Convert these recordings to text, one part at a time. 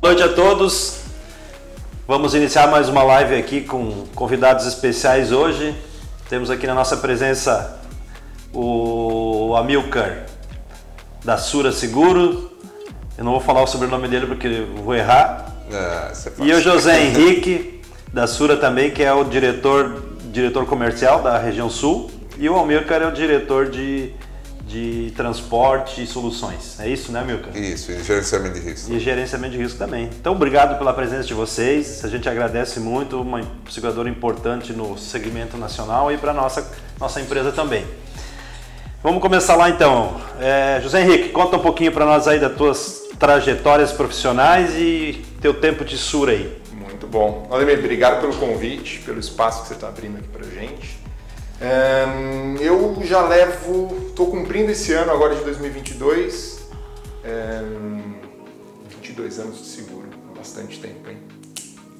Boa noite a todos. Vamos iniciar mais uma live aqui com convidados especiais hoje. Temos aqui na nossa presença o Amilcar da Sura Seguro. Eu não vou falar o sobrenome dele porque eu vou errar. Isso é E o. José Henrique da Sura também, que é o diretor, diretor comercial da região sul. E o Amilcar é o diretor de, de transporte e soluções. É isso, né, Amilcar? Isso, e gerenciamento de risco. E gerenciamento de risco também. Então, obrigado pela presença de vocês. A gente agradece muito, uma seguradora importante no segmento nacional e para nossa nossa empresa também. Vamos começar lá então. É, José Henrique, conta um pouquinho para nós aí das tuas trajetórias profissionais e teu tempo de sura aí. Muito bom. Vladimir, obrigado pelo convite, pelo espaço que você está abrindo aqui para gente. Eu já levo, estou cumprindo esse ano agora de 2022, ahn, 22 anos de seguro, bastante tempo, hein?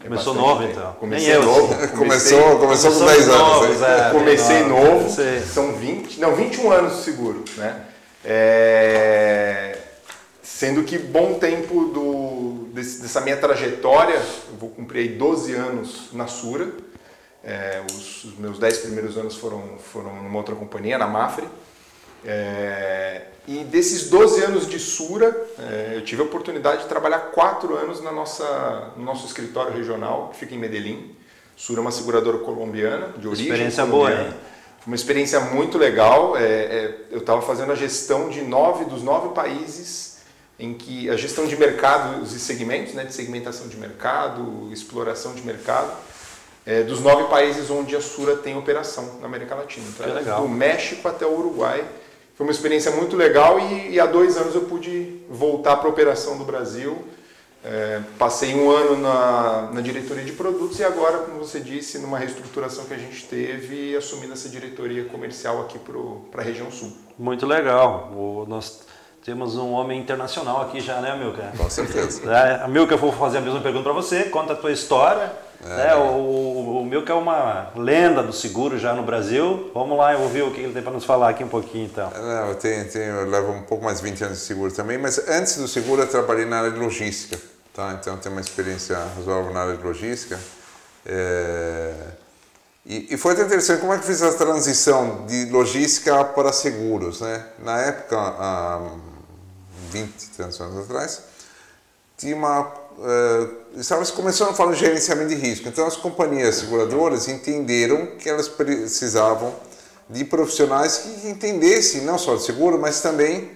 É Começou novo, tempo. então. Comecei Nem eu, novo. assim. Começou, começou com Começamos 10 anos. é. Comecei novo, Sei. são 20, não, 21 anos de seguro, né? É, sendo que bom tempo do, desse- dessa minha trajetória, eu vou cumprir aí 12 anos na Sura, É, os, os meus 10 primeiros anos foram, foram numa outra companhia, na Mafre, É, e desses 12 anos de Sura, é, eu tive a oportunidade de trabalhar 4 anos na nossa, no nosso escritório regional, que fica em Medellín. Sura é uma seguradora colombiana, de origem Experiência boa, colombiana. hein? Foi uma experiência muito legal. É, é, eu estava fazendo a gestão de nove dos nove países em que a gestão de mercados e segmentos, né, de segmentação de mercado, exploração de mercado, é, dos nove países onde a Sura tem operação na América Latina. Então, Que era legal. Do México até o Uruguai. Foi uma experiência muito legal e, e há dois anos eu pude voltar para a operação do Brasil. É, passei um ano na, na diretoria de produtos e agora, como você disse, numa reestruturação que a gente teve, assumindo essa diretoria comercial aqui para a região sul. Muito legal. O- nós temos um homem internacional aqui já, né, Amilcar? Com certeza. É, Amilcar, eu vou fazer a mesma pergunta para você. Conta a tua história. Né? O, o, Milka é uma lenda do seguro já no Brasil. Vamos lá ouvir o que ele tem para nos falar aqui um pouquinho, então. Não, eu, tenho, tenho, eu levo um pouco mais de 20 anos de seguro também, mas antes do seguro eu trabalhei na área de logística, tá? Então eu tenho uma experiência razoável na área de logística. É, E, e foi até interessante como é que fiz a transição de logística para seguros, né? Na época, há 20 e tantos anos atrás, tinha uma. Eh, estava se começando a falar de gerenciamento de risco. Então, as companhias seguradoras entenderam que elas precisavam de profissionais que entendessem não só de seguro, mas também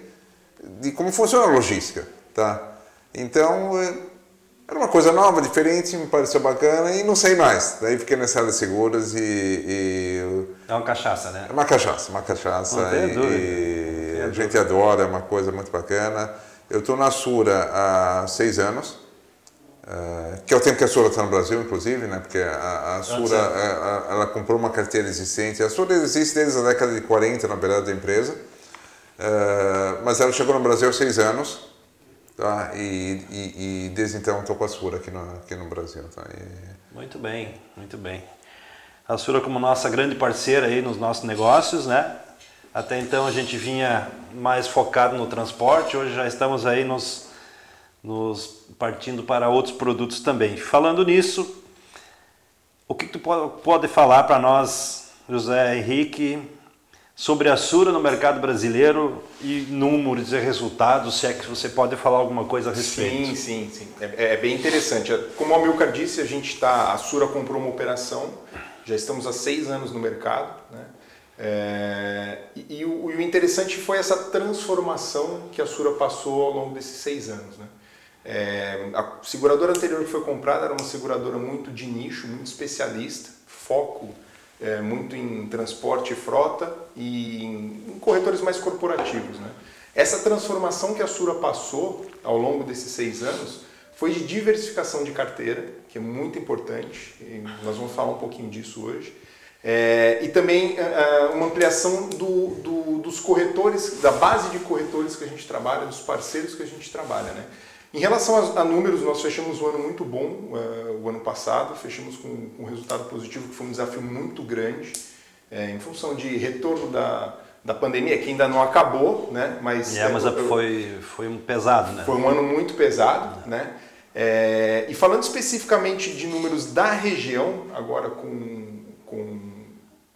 de como funciona a logística. Tá? Então, eh, era uma coisa nova, diferente, me pareceu bacana e não sei mais. Daí fiquei nessa área de seguros e. e É uma cachaça, né? é uma cachaça, uma cachaça. Não e, dúvida. e a gente adora, é uma coisa muito bacana. Eu estou na Sura há seis anos, eh, que é o tempo que a Sura está no Brasil, inclusive, né? Porque a, a Sura, certo. eh, a- ela comprou uma carteira existente. A Sura existe desde a década de 40, na verdade, da empresa. Eh, mas ela chegou no Brasil há seis anos, tá? E, e, e desde então estou com a Sura aqui no, aqui no Brasil, tá? E- Muito bem, muito bem. A Sura como nossa grande parceira aí nos nossos negócios, né? Até então a gente vinha mais focado no transporte, hoje já estamos aí nos, nos partindo para outros produtos também. Falando nisso, o que, tu po- pode falar para nós, José Henrique, sobre a Sura no mercado brasileiro e números e resultados, se é que você pode falar alguma coisa a respeito? Sim, sim, sim. É, é bem interessante. Como o Amilcar disse, a gente está. A Sura comprou uma operação, já estamos há seis anos no mercado, né? É, e, e o, e o interessante foi essa transformação que a Sura passou ao longo desses seis anos. Né? É, a seguradora anterior que foi comprada era uma seguradora muito de nicho, muito especialista, foco é, muito em transporte e frota e em, em corretores mais corporativos. Né? Essa transformação que a Sura passou ao longo desses seis anos foi de diversificação de carteira, que é muito importante, nós vamos falar um pouquinho disso hoje. É, e também ah, ah, uma ampliação do, do- dos corretores, da base de corretores que a gente trabalha, dos parceiros que a gente trabalha. Né? Em relação a, a números, nós fechamos um ano muito bom, ah, o ano passado, fechamos com, com um resultado positivo, que foi um desafio muito grande, é, em função de retorno da, da pandemia, que ainda não acabou, né? mas, É, mas eu- eu- foi, foi um pesado, né? foi um ano muito pesado, né? É, e falando especificamente de números da região, agora com, com,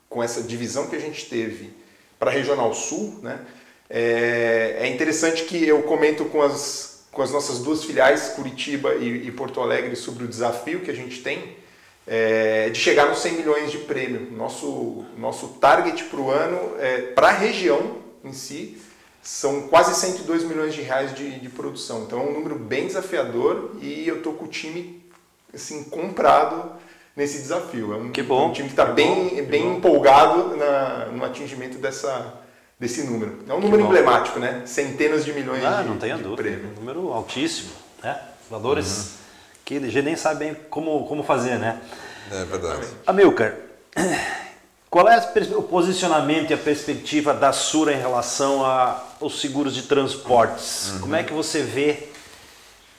com essa divisão que a gente teve para a Regional Sul, né, é, é, interessante que eu comento com as, com as nossas duas filiais, Curitiba e, e Porto Alegre, sobre o desafio que a gente tem é, de chegar nos 100 milhões de prêmio. Nosso, nosso target para o ano, é, para a região em si, são quase 102 milhões de reais de, de produção. Então é um número bem desafiador e eu tô com o time assim comprado nesse desafio. É um, que bom. um time que está bem, bem bom. empolgado na, no atingimento dessa, desse número. É um número emblemático, né? Centenas de milhões ah, de, não tenha de dúvida. prêmio. Um número altíssimo, né? Valores uhum. que a gente nem sabe bem como, como fazer, né? É verdade. Amilcar, qual é o posicionamento e a perspectiva da Sura em relação aos seguros de transportes? Uhum. Como é que você vê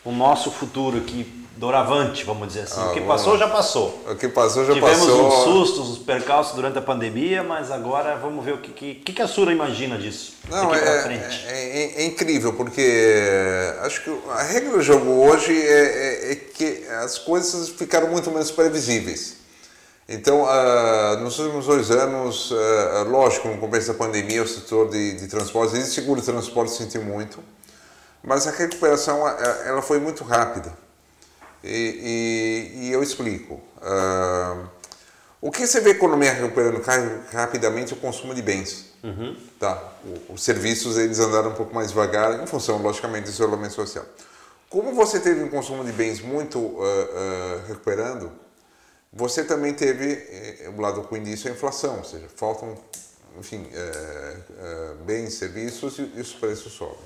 o nosso futuro aqui, doravante, vamos dizer assim? Ah, o que passou, já passou. O que passou, já Tivemos passou. Tivemos uns sustos, uns percalços durante a pandemia, mas agora vamos ver o que, que, que a Sura imagina disso Não, é, é, é, é, incrível, porque acho que a regra do jogo hoje é, é, é que as coisas ficaram muito menos previsíveis. Então, uh, nos últimos dois anos, uh, lógico, no começo da pandemia, o setor de, de transportes e de seguro de transporte sentiu muito, mas a recuperação ela foi muito rápida. E, e, e eu explico. Uh, o que você vê a economia recuperando rapidamente é o consumo de bens. Uhum. Tá? O, os serviços eles andaram um pouco mais devagar, em função, logicamente, do isolamento social. Como você teve um consumo de bens muito recuperando, você também teve eh, o lado ruim disso, a inflação, ou seja, faltam, enfim, é, é, bens, serviços e, e, os preços sobem.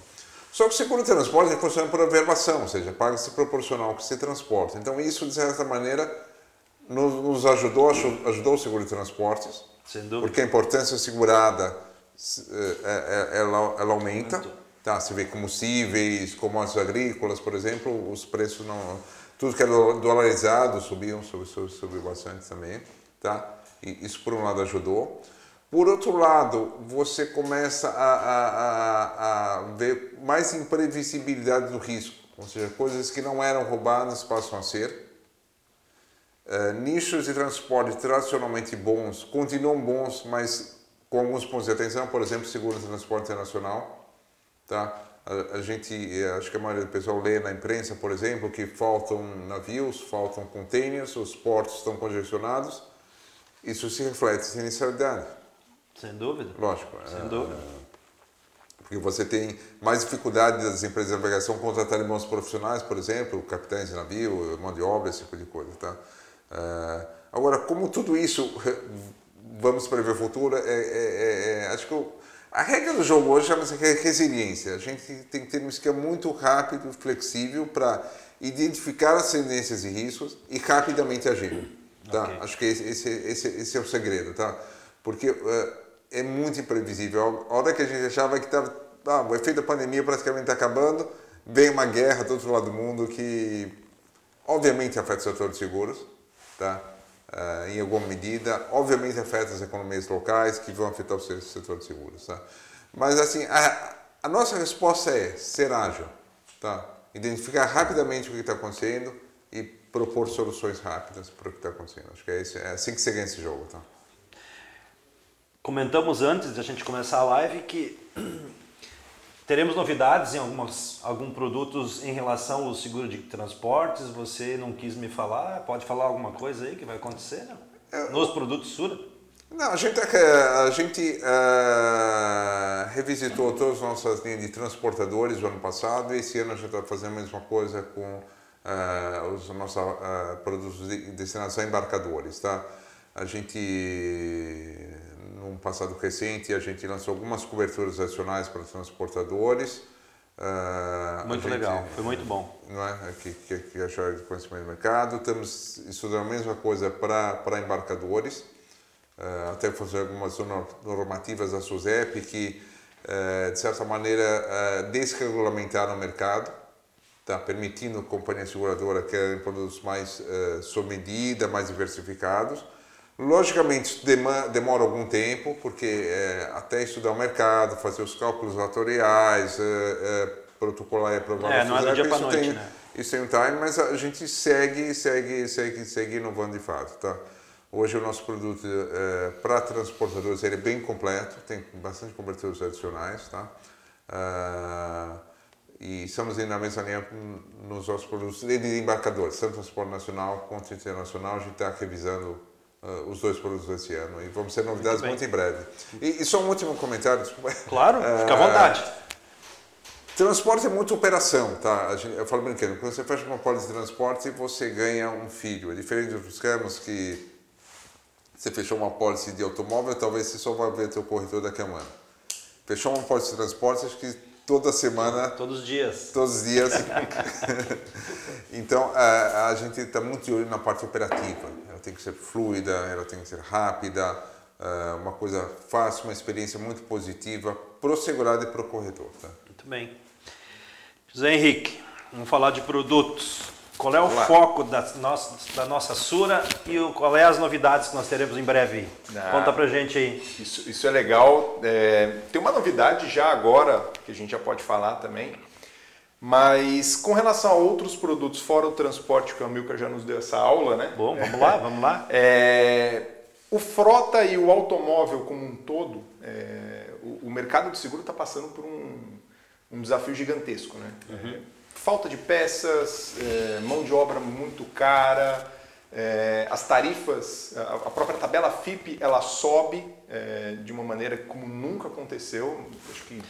Só que o seguro de transporte funciona por averbação, ou seja, paga-se proporcional ao que se transporta. Então isso, de certa maneira, nos, nos ajudou, ajudou o seguro de transportes, porque a importância segurada ela, ela aumenta. Tá, você vê combustíveis, commodities agrícolas, por exemplo, os preços não tudo que era dolarizado subiam, subiu, subiu bastante também, tá? E isso por um lado ajudou. Por outro lado, você começa a, a, a, a ver mais imprevisibilidade do risco, ou seja, coisas que não eram roubadas passam a ser. Uh, nichos de transporte tradicionalmente bons continuam bons, mas com alguns pontos de atenção, por exemplo, seguro de transporte internacional, tá? A, a, gente, eh, acho que a maioria do pessoal lê na imprensa, por exemplo, que faltam navios, faltam containers, os portos estão congestionados. Isso se reflete em inicialidade. Sem dúvida. Lógico. Sem é, dúvida. Porque você tem mais dificuldade das empresas de navegação contratarem bons profissionais, por exemplo, capitães de navio, mão de obra, esse tipo de coisa. Tá? É, agora, como tudo isso, vamos prever o futuro, é, é, é acho que eu, a regra do jogo hoje chama-se resiliência. A gente tem que ter um esquema muito rápido e flexível para identificar as tendências e riscos e rapidamente agir. Tá? Okay. Acho que esse, esse, esse, esse, é o segredo, tá? Porque uh, é muito imprevisível. A hora que a gente achava que estava, ah, o efeito da pandemia praticamente está acabando, vem uma guerra do outro lado do mundo que obviamente afeta o setor de seguros, tá? uh, em alguma medida. Obviamente afeta as economias locais que vão afetar o setor de seguros. Tá? Mas assim, a, a nossa resposta é ser ágil, tá? identificar rapidamente o que está acontecendo e propor soluções rápidas para o que está acontecendo. Acho que é, isso, é assim que se ganha esse jogo. Tá? Comentamos antes de a gente começar a live que Teremos novidades em algumas, alguns produtos em relação ao seguro de transportes. Você não quis me falar? Pode falar alguma coisa aí que vai acontecer não? nos produtos Sura? Não, a gente, a gente uh, revisitou todas as nossas linhas de transportadores no ano passado e esse ano a gente está fazendo a mesma coisa com uh, os nossos uh, produtos de, destinados a embarcadores. Tá? A gente num passado recente, a gente lançou algumas coberturas adicionais para transportadores. Uh, muito gente, legal, foi muito bom. Não é? Que, que, que achou de conhecimento do mercado. Estamos estudando a mesma coisa para, para embarcadores, uh, até fazer algumas normativas da SUSEP que, uh, de certa maneira, desregulamentaram o mercado, tá? permitindo a companhia seguradora que produtos mais sob medida, mais diversificados Logicamente, demora algum tempo, porque é, até estudar o mercado, fazer os cálculos atoriais, é, é, protocolar e aprovar é, não é do dia para noite, tem, né? Isso tem um time, mas a gente segue, segue, segue, segue inovando de fato, tá? Hoje o nosso produto para transportadores ele é bem completo, tem bastante coberturas adicionais, tá? Uh, e estamos indo na mesma linha nos nossos produtos de embarcadores, tanto transporte nacional quanto internacional. A gente está revisando uh, os dois produtos esse ano e vamos ter novidades muito, muito em breve. E, e, só um último comentário, desculpa. Claro, fica à vontade. Transporte é muita operação, tá? Gente, eu falo brincando, quando você fecha uma pólice de transporte, você ganha um filho. É diferente dos campos que você fechou uma pólice de automóvel, talvez você só vai ver teu corretor daqui a um ano. Fechou uma pólice de transporte, acho que toda semana. Todos os dias. Todos os dias. então, a, a gente está muito de olho na parte operativa. Tem que ser fluida, ela tem que ser rápida, uh, uma coisa fácil, uma experiência muito positiva para o segurado e para o corretor. Tá? Muito bem. José Henrique, vamos falar de produtos. Qual é o foco da nossa, da nossa Sura e o, qual é as novidades que nós teremos em breve? Ah, Conta pra gente aí. Isso, isso é legal. É, tem uma novidade já agora, que a gente já pode falar também, mas com relação a outros produtos fora o transporte, que o Amilcar já nos deu essa aula, né? Bom, vamos lá, vamos lá. É, o frota e o automóvel como um todo, é, o, o, mercado de seguro está passando por um um desafio gigantesco, né? Uhum. falta de peças, é, mão de obra muito cara, é, as tarifas, a, própria tabela FIP, ela sobe é, de uma maneira como nunca aconteceu. Acho que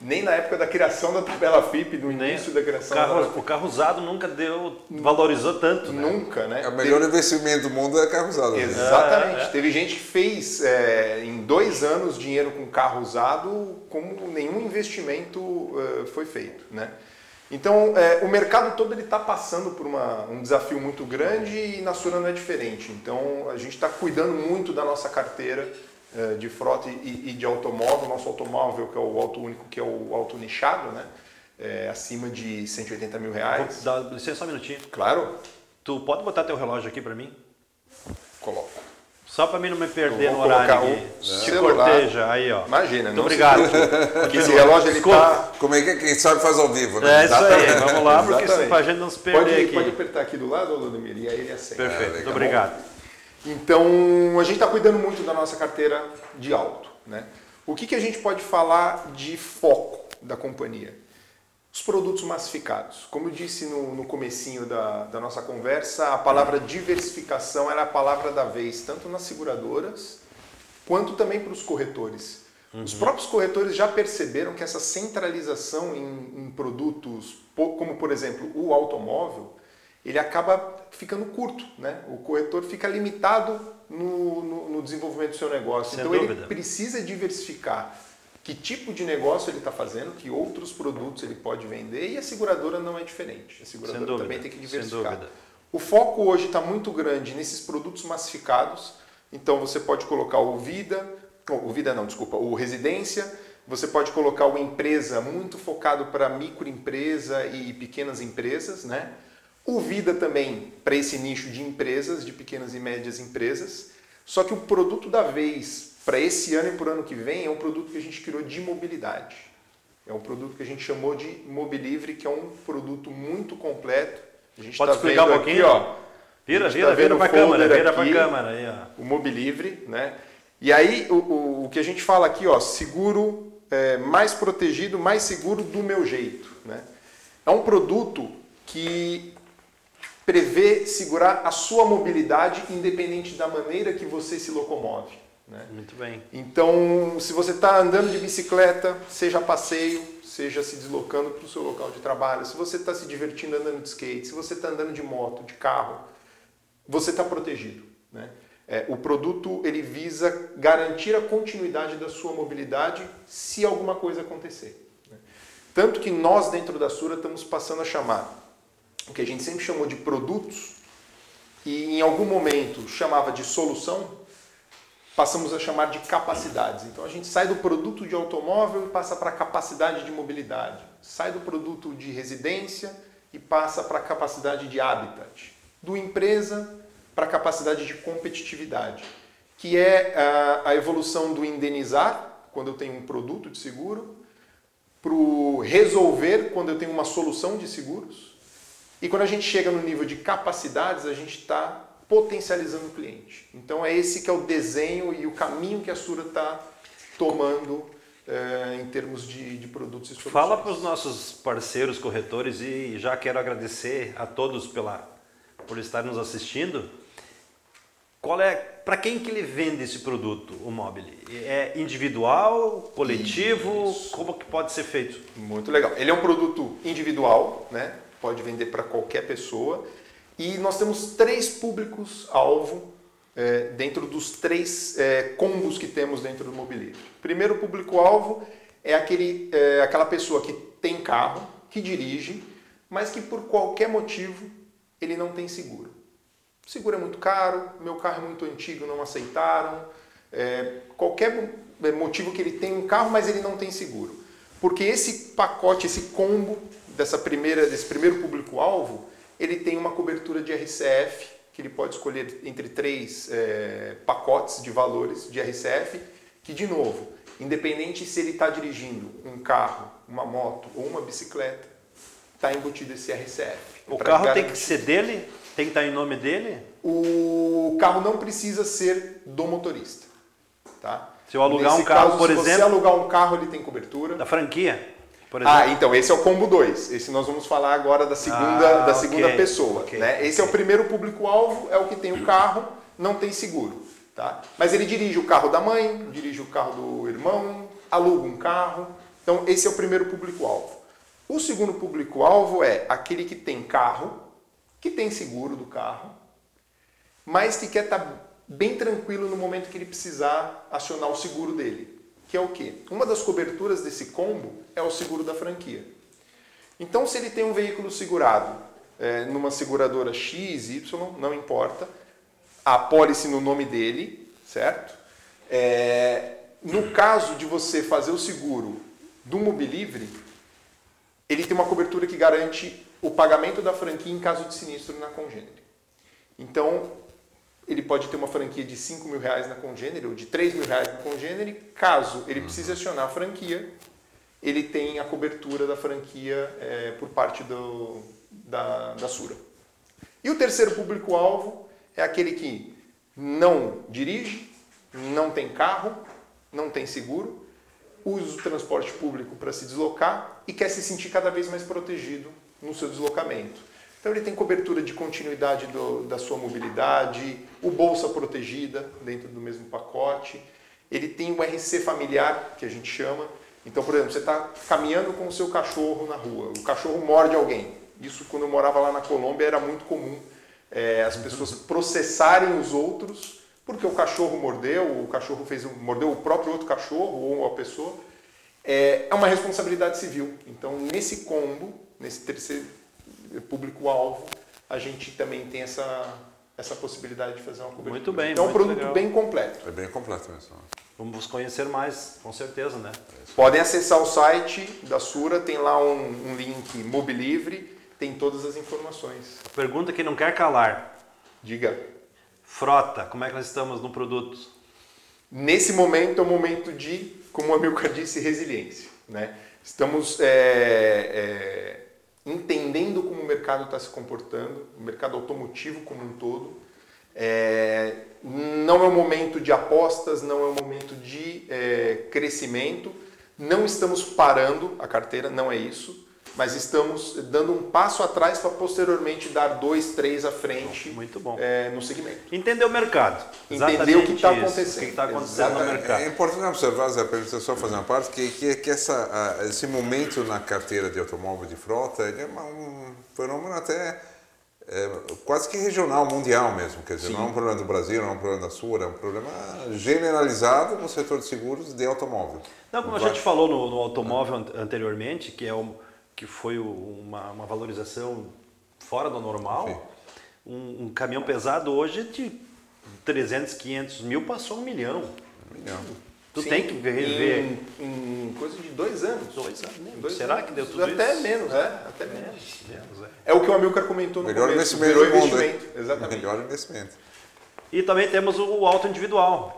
nem na época da criação da tabela FIP, no início da criação o carro, da... o carro usado nunca deu, valorizou tanto. Né? Nunca, né? É o melhor Teve... investimento do mundo é carro usado. Né? Exatamente. É, é. Teve gente que fez é, em dois anos dinheiro com carro usado como nenhum investimento uh, foi feito, né? Então, é, o mercado todo ele está passando por uma, um desafio muito grande e na Sura não é diferente. Então, a gente está cuidando muito da nossa carteira de frota e, e de automóvel. Nosso automóvel, que é o auto único, que é o auto nichado, né? É, acima de 180 mil reais. Dá licença só um minutinho. Claro. Tu pode botar teu relógio aqui para mim? Coloco. Só para mim não me perder no horário aqui. O Te corteja, aí ó. Imagina. Muito obrigado. Porque esse relógio ele tá... Como é que quem sabe faz ao vivo, né? É isso aí, vamos lá, porque para a gente não se perder pode, aqui. Pode apertar aqui do lado, Ludmir, e aí ele acende. Perfeito, é, muito obrigado. Então, a gente está cuidando muito da nossa carteira de alto. Né? O que, que a gente pode falar de foco da companhia? Os produtos massificados. Como eu disse no, no comecinho da, da nossa conversa, a palavra diversificação era a palavra da vez, tanto nas seguradoras quanto também para os corretores. Uhum. Os próprios corretores já perceberam que essa centralização em, em produtos, como por exemplo o automóvel, ele acaba ficando curto, né? O corretor fica limitado no, no, no desenvolvimento do seu negócio. Sem então dúvida. ele precisa diversificar que tipo de negócio ele está fazendo, que outros produtos ele pode vender e a seguradora não é diferente. A seguradora também tem que diversificar. O foco hoje está muito grande nesses produtos massificados. Então você pode colocar o Vida, o Vida não, desculpa, o Residência. Você pode colocar o Empresa muito focado para microempresa e pequenas empresas, né? O Vida também para esse nicho de empresas, de pequenas e médias empresas. Só que o produto da vez para esse ano e para o ano que vem é um produto que a gente criou de mobilidade. É um produto que a gente chamou de Mobilivre, que é um produto muito completo. A gente Pode tá explicar um pouquinho? Aqui, ó, vira, vira, tá vira para a câmera, vira para a câmera aí, ó. O Mobilivre, né? E aí o, o, o, que a gente fala aqui, ó, seguro é, mais protegido, mais seguro do meu jeito, né? É um produto que prevê segurar a sua mobilidade independente da maneira que você se locomove. Né? Muito bem. Então, se você está andando de bicicleta, seja passeio, seja se deslocando para o seu local de trabalho, se você está se divertindo andando de skate, se você está andando de moto, de carro, você está protegido. Né? É, o produto ele visa garantir a continuidade da sua mobilidade se alguma coisa acontecer. Né? Tanto que nós dentro da Sura estamos passando a chamar o que a gente sempre chamou de produtos e em algum momento chamava de solução, passamos a chamar de capacidades. Então a gente sai do produto de automóvel e passa para a capacidade de mobilidade, sai do produto de residência e passa para a capacidade de habitat, do empresa para a capacidade de competitividade, que é a evolução do indenizar, quando eu tenho um produto de seguro, para o resolver, quando eu tenho uma solução de seguros, E quando a gente chega no nível de capacidades, a gente está potencializando o cliente. Então é esse que é o desenho e o caminho que a Sura está tomando é, em termos de, de produtos e soluções. Fala para os nossos parceiros corretores e já quero agradecer a todos pela, por estar nos assistindo. Qual é, para quem que ele vende esse produto, o Mobile? É individual, coletivo? Isso. Como que pode ser feito? Muito legal. Ele é um produto individual, né? Pode vender para qualquer pessoa. E nós temos três públicos-alvo é, dentro dos três é, combos que temos dentro do Mobility. Primeiro público-alvo é, aquele, é aquela pessoa que tem carro, que dirige, mas que por qualquer motivo ele não tem seguro. Seguro é muito caro, meu carro é muito antigo, não aceitaram. É, qualquer motivo que ele tem um carro, mas ele não tem seguro. Porque esse pacote, esse combo dessa primeira, desse primeiro público-alvo, ele tem uma cobertura de RCF que ele pode escolher entre três é, pacotes de valores de RCF, que, de novo, independente se ele está dirigindo um carro, uma moto ou uma bicicleta, está embutido esse RCF. O carro garantir. tem que ser dele? Tem que estar tá em nome dele? O carro não precisa ser do motorista. Tá? Se eu alugar Nesse um carro, caso, por se exemplo. Se você alugar um carro, ele tem cobertura. Da franquia? Ah, então esse é o combo 2. Esse nós vamos falar agora da segunda, ah, da segunda okay, pessoa. Okay, né? Esse okay. é o primeiro público-alvo, é o que tem o carro, não tem seguro. Tá? Mas ele dirige o carro da mãe, dirige o carro do irmão, aluga um carro. Então esse é o primeiro público-alvo. O segundo público-alvo é aquele que tem carro, que tem seguro do carro, mas que quer estar tá bem tranquilo no momento que ele precisar acionar o seguro dele que é o quê? Uma das coberturas desse combo é o seguro da franquia. Então, se ele tem um veículo segurado é, numa seguradora X, Y, não importa, a pólice no nome dele, certo? É, no caso de você fazer o seguro do Mobilivre, ele tem uma cobertura que garante o pagamento da franquia em caso de sinistro na congênere. Então, ele pode ter uma franquia de 5 mil reais na Congênere ou de 3 mil reais na Congênere. Caso ele precise acionar a franquia, ele tem a cobertura da franquia é, por parte do, da, da Sura. E o terceiro público-alvo é aquele que não dirige, não tem carro, não tem seguro, usa o transporte público para se deslocar e quer se sentir cada vez mais protegido no seu deslocamento. Então ele tem cobertura de continuidade do, da sua mobilidade, o bolsa protegida dentro do mesmo pacote, ele tem o RC familiar, que a gente chama. Então, por exemplo, você está caminhando com o seu cachorro na rua, o cachorro morde alguém. Isso, quando eu morava lá na Colômbia, era muito comum é, as pessoas processarem os outros porque o cachorro mordeu, o cachorro fez mordeu o próprio outro cachorro ou a pessoa. É, é uma responsabilidade civil. Então, nesse combo, nesse terceiro público-alvo, a gente também tem essa, essa possibilidade de fazer uma cobertura. Muito bem, Então é um produto legal. bem completo. É bem completo mesmo. Vamos conhecer mais, com certeza, né? Podem acessar o site da Sura, tem lá um, um link Mobilivre, tem todas as informações. A pergunta que não quer calar. Diga. Frota, como é que nós estamos no produto? Nesse momento é o momento de, como a Milka disse, resiliência. Né? Estamos é, é, entendendo como o mercado está se comportando, o mercado automotivo como um todo. É, não é um momento de apostas, não é um momento de é, crescimento. Não estamos parando a carteira, não é isso mas estamos dando um passo atrás para posteriormente dar dois, três à frente Muito bom. É, no segmento. Entender o mercado. Entender o que está acontecendo. O que está acontecendo no mercado. É importante observar, Zé, para só fazer uma parte, que, que, que essa, esse momento na carteira de automóvel de frota ele é um fenômeno até é, quase que regional, mundial mesmo. Quer dizer, Sim. não é um problema do Brasil, não é um problema da Sul, é um problema generalizado no setor de seguros de automóvel. Não, como a gente falou no, no automóvel anteriormente, que é o que foi uma, uma valorização fora do normal. Um, um, caminhão pesado hoje de 300, 500 mil passou um milhão. Um milhão. Tu Sim, tem que rever. Em, em, coisa de dois anos. Dois anos. Dois Será anos. que deu tudo até isso? Menos, é, até menos. menos é. é. o que o Amilcar comentou no Melhor começo. Investimento Melhor investimento. Exatamente. Melhor investimento. E também temos o auto individual.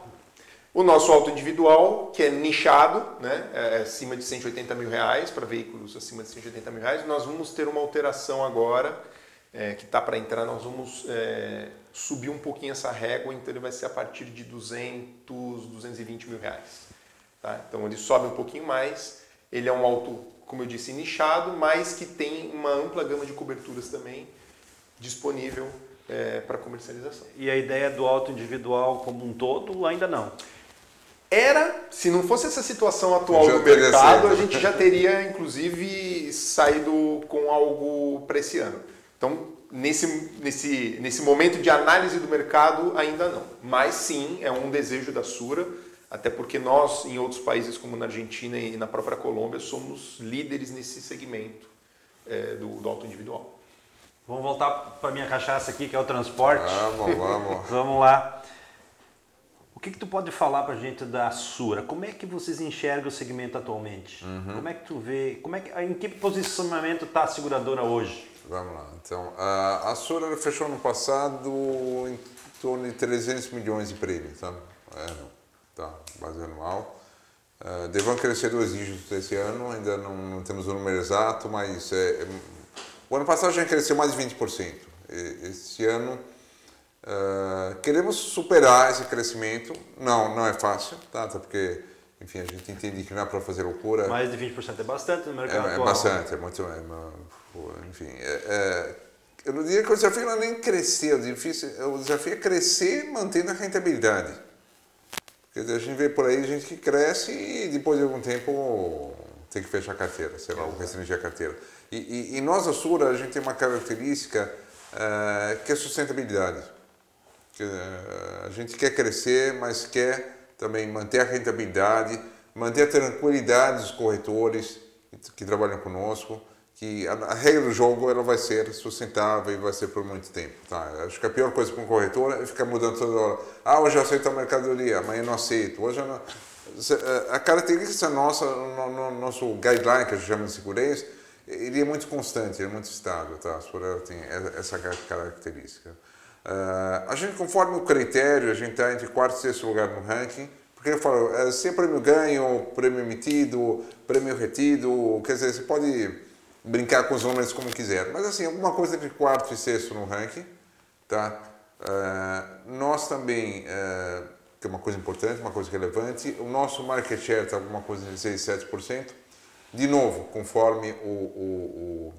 O nosso auto individual, que é nichado, né, é acima de 180 mil reais, para veículos acima de 180 mil reais, nós vamos ter uma alteração agora é, que está para entrar, nós vamos é, subir um pouquinho essa régua, então ele vai ser a partir de 200, 220 mil reais. Tá? Então ele sobe um pouquinho mais, ele é um auto, como eu disse, nichado, mas que tem uma ampla gama de coberturas também disponível é, para comercialização. E a ideia do auto individual como um todo ainda não? Era, se não fosse essa situação atual do mercado, a gente já teria inclusive saído com algo para esse ano. Então, nesse, nesse, nesse momento de análise do mercado, ainda não. Mas sim, é um desejo da Sura, até porque nós, em outros países como na Argentina e na própria Colômbia, somos líderes nesse segmento é, do, do auto individual. Vamos voltar para minha cachaça aqui, que é o transporte. Vamos, vamos. vamos lá. O que, que tu pode falar para a gente da Sura? Como é que vocês enxergam o segmento atualmente? Uhum. Como é que tu vê? Como é que, em que posicionamento está a seguradora hoje? Vamos lá. Então, a, Sura fechou no passado em torno de 300 milhões de prêmios, tá? É, tá, base anual. Uh, devam crescer dois dígitos esse ano, ainda não, não temos o número exato, mas é, é, o ano passado já cresceu mais de 20%. E, esse ano uh, queremos superar esse crescimento. Não, não é fácil, tá? Até porque enfim, a gente entende que não é para fazer loucura. Mais de 20% é bastante no mercado é, é bastante, é muito... É, enfim, é, é, eu não diria que o desafio não é nem crescer, o, difícil, o desafio é crescer mantendo a rentabilidade. Porque a gente vê por aí gente que cresce e depois de algum tempo tem que fechar a carteira, sei lá, ou restringir a carteira. E, e, e, nós, a Sura, a gente tem uma característica uh, que é sustentabilidade. Que, uh, a gente quer crescer, mas quer também manter a rentabilidade, manter a tranquilidade dos corretores que trabalham conosco, que a, regra do jogo ela vai ser sustentável e vai ser por muito tempo. Tá? Acho que a pior coisa para um corretor é ficar mudando toda hora. Ah, hoje eu aceito a mercadoria, amanhã não aceito. Hoje não... A característica nossa, no, no, nosso guideline, que a gente chama de segurança, ele é muito constante, ele é muito estável. Tá? Ela tem essa característica. Uh, a gente, conforme o critério, a gente está entre quarto e sexto lugar no ranking, porque eu falo, é, se é prêmio ganho, prêmio emitido, prêmio retido, quer dizer, você pode brincar com os números como quiser, mas assim, alguma coisa entre quarto e sexto no ranking, tá? Uh, nós também, uh, que é uma coisa importante, uma coisa relevante, o nosso market share está alguma coisa entre 6 e 7%, de novo, conforme o, o,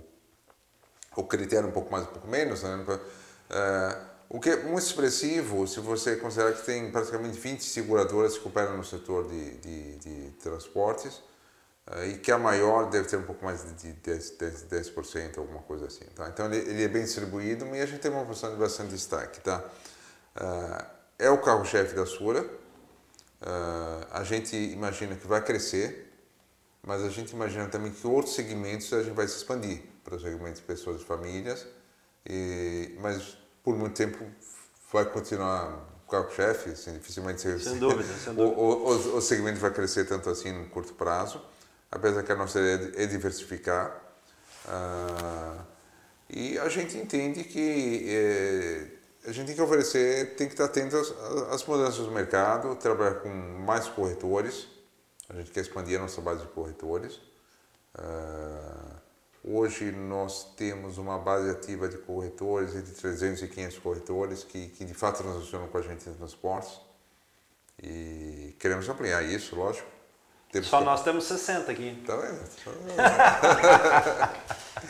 o, o critério um pouco mais, um pouco menos, né? Uh, o que é muito expressivo se você considerar que tem praticamente 20 seguradoras que operam no setor de, de, de transportes uh, e que a maior deve ter um pouco mais de 10%, 10, 10% alguma coisa assim. Tá? Então ele, ele, é bem distribuído e a gente tem uma posição de bastante destaque. Tá? Uh, é o carro-chefe da Sura. Uh, a gente imagina que vai crescer, mas a gente imagina também que outros segmentos a gente vai se expandir para os segmentos de pessoas e famílias. E, mas por muito tempo vai continuar o carro-chefe, assim, dificilmente sem dúvida, sem dúvida. O, o, o, segmento vai crescer tanto assim no curto prazo, apesar que a nossa ideia é diversificar. Uh, e a gente entende que é, a gente tem que oferecer, tem que estar atento às, às mudanças do mercado, trabalhar com mais corretores. A gente quer expandir a nossa base de corretores. Uh, Hoje nós temos uma base ativa de corretores, entre 300 e 500 corretores que, que de fato transacionam com a gente em transportes. E queremos ampliar isso, lógico. Temos Só que... nós temos 60 aqui. Tá vendo?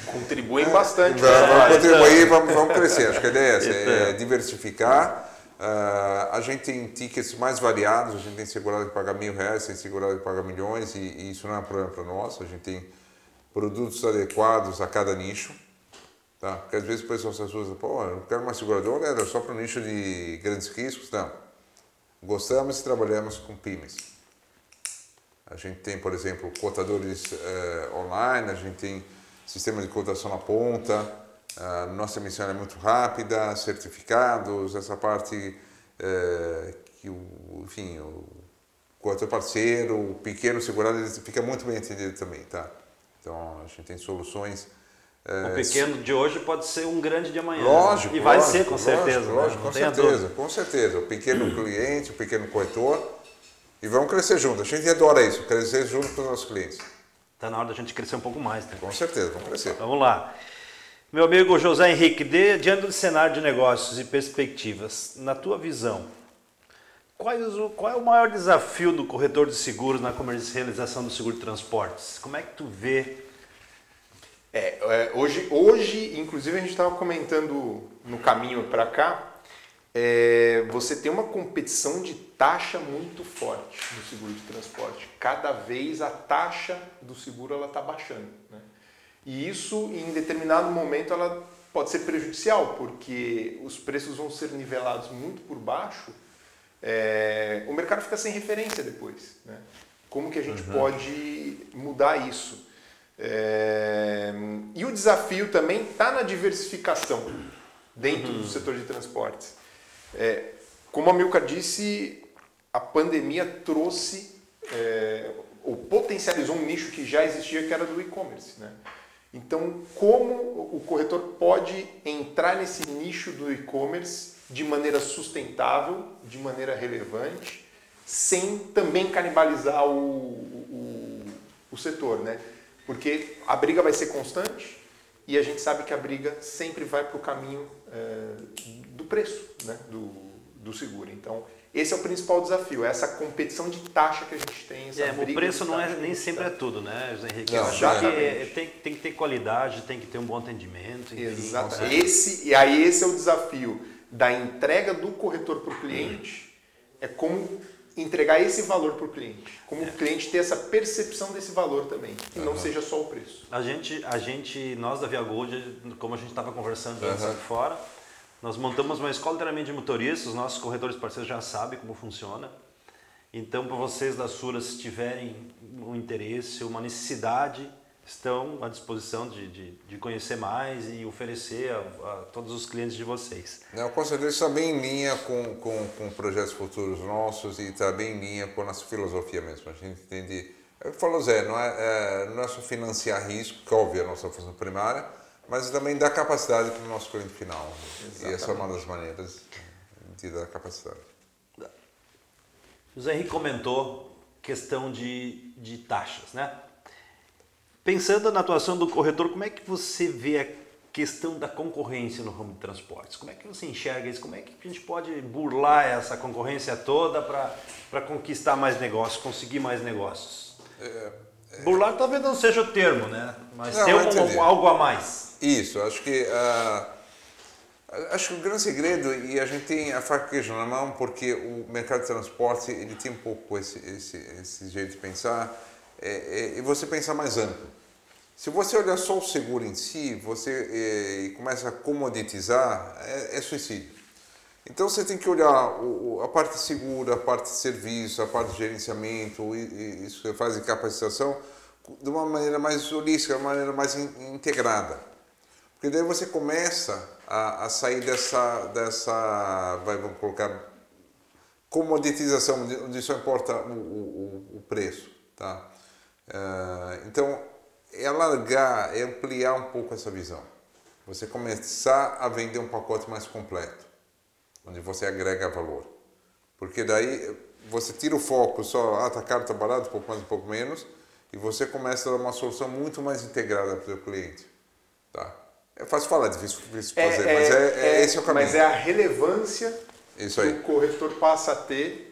Contribuem bastante. Vamos, vamos contribuir, vamos, vamos crescer. Acho que a ideia é essa, é diversificar. Uh, a gente tem tickets mais variados, a gente tem segurado que paga mil reais, tem segurado que paga milhões, e, e isso não é um problema para nós. A gente tem produtos adequados a cada nicho. Tá? Porque às vezes o pessoal se assusta, pô, eu quero uma seguradora, era só para o nicho de grandes riscos. Não. Gostamos e trabalhamos com PIMES. A gente tem, por exemplo, cotadores eh, online, a gente tem sistema de cotação na ponta, nossa emissão é muito rápida, certificados, essa parte eh, que o, enfim, o coador parceiro, o pequeno segurado, ele fica muito bem atendido também, tá? Então a gente tem soluções. É, o pequeno de hoje pode ser um grande de amanhã. Lógico. E vai lógico, ser com certeza. Lógico, lógico né? com certeza, com certeza. O pequeno cliente, o pequeno corretor. E vamos crescer juntos. A gente adora isso, crescer junto com os nossos clientes. Está na hora da gente crescer um pouco mais. Né? Com certeza, vamos crescer. Vamos lá. Meu amigo José Henrique, de, diante do cenário de negócios e perspectivas, na tua visão, o, qual é o maior desafio do corretor de seguros na comercialização do seguro de transportes? Como é que tu vê? É, é hoje, hoje, inclusive, a gente estava comentando no caminho para cá, é, você tem uma competição de taxa muito forte no seguro de transporte. Cada vez a taxa do seguro está baixando. Né? E isso, em determinado momento, ela pode ser prejudicial, porque os preços vão ser nivelados muito por baixo, é, o mercado fica sem referência depois. Né? Como que a gente uhum. pode mudar isso? É, e o desafio também está na diversificação dentro uhum. do setor de transportes. É, como a Milka disse, a pandemia trouxe é, ou potencializou um nicho que já existia, que era do e-commerce. Né? Então, como o corretor pode entrar nesse nicho do e-commerce de maneira sustentável, de maneira relevante, sem também canibalizar o, o, o setor, né? Porque a briga vai ser constante e a gente sabe que a briga sempre vai para o caminho é, do preço, né? Do, do seguro. Então, esse é o principal desafio, é essa competição de taxa que a gente tem. Essa é, o preço não é nem sempre é tudo, né, José Henrique? Não, Já que é, tem, tem que ter qualidade, tem que ter um bom atendimento. Exato. Esse, e aí esse é o desafio da entrega do corretor para o cliente, é como entregar esse valor para o cliente. Como é. o cliente ter essa percepção desse valor também, e uhum. não seja só o preço. A gente, a gente nós da Via Gold, como a gente estava conversando antes uhum. fora, nós montamos uma escola de treinamento de motoristas, os nossos corretores parceiros já sabem como funciona. Então, para vocês da Sura, se tiverem um interesse, uma necessidade, estão à disposição de, de, de conhecer mais e oferecer a, a, todos os clientes de vocês. Não, com certeza está bem em linha com, com, com projetos futuros nossos e está bem em linha com a nossa filosofia mesmo. A gente entende. Eu falo, Zé, não é, é, não é só financiar risco, que óbvio é a nossa função primária, mas também dá capacidade para o nosso cliente final. Exatamente. E essa é uma das maneiras de dar capacidade. José Henrique comentou questão de, de taxas, né? Pensando na atuação do corretor, como é que você vê a questão da concorrência no ramo de transportes? Como é que você enxerga isso? Como é que a gente pode burlar essa concorrência toda para conquistar mais negócios, conseguir mais negócios? É, é... Burlar talvez não seja o termo, né? Mas não, ter um, algo a mais. Isso, acho que uh, acho que o grande segredo e a gente tem a faca queijo na mão porque o mercado de transporte ele tem um pouco esse esse, esse jeito de pensar é, é, e você pensar mais amplo. Se você olhar só o seguro em si, você é, começa a comoditizar, é, é, suicídio. Então você tem que olhar o, a parte segura, a parte de serviço, a parte de gerenciamento, isso que faz de capacitação, de uma maneira mais holística, de uma maneira mais in, integrada. Porque daí você começa a, a sair dessa, dessa, vai, vamos colocar, comoditização, onde só importa o, o, o preço. Tá? Uh, então, é alargar, é ampliar um pouco essa visão. Você começar a vender um pacote mais completo, onde você agrega valor. Porque daí você tira o foco só, ah, tá caro, tá barato, pouco mais, um pouco menos, e você começa a dar uma solução muito mais integrada para o seu cliente. Tá? É fácil falar, difícil, difícil é, fazer, é, mas é, é, é, esse é o caminho. Mas é a relevância que o corretor passa a ter.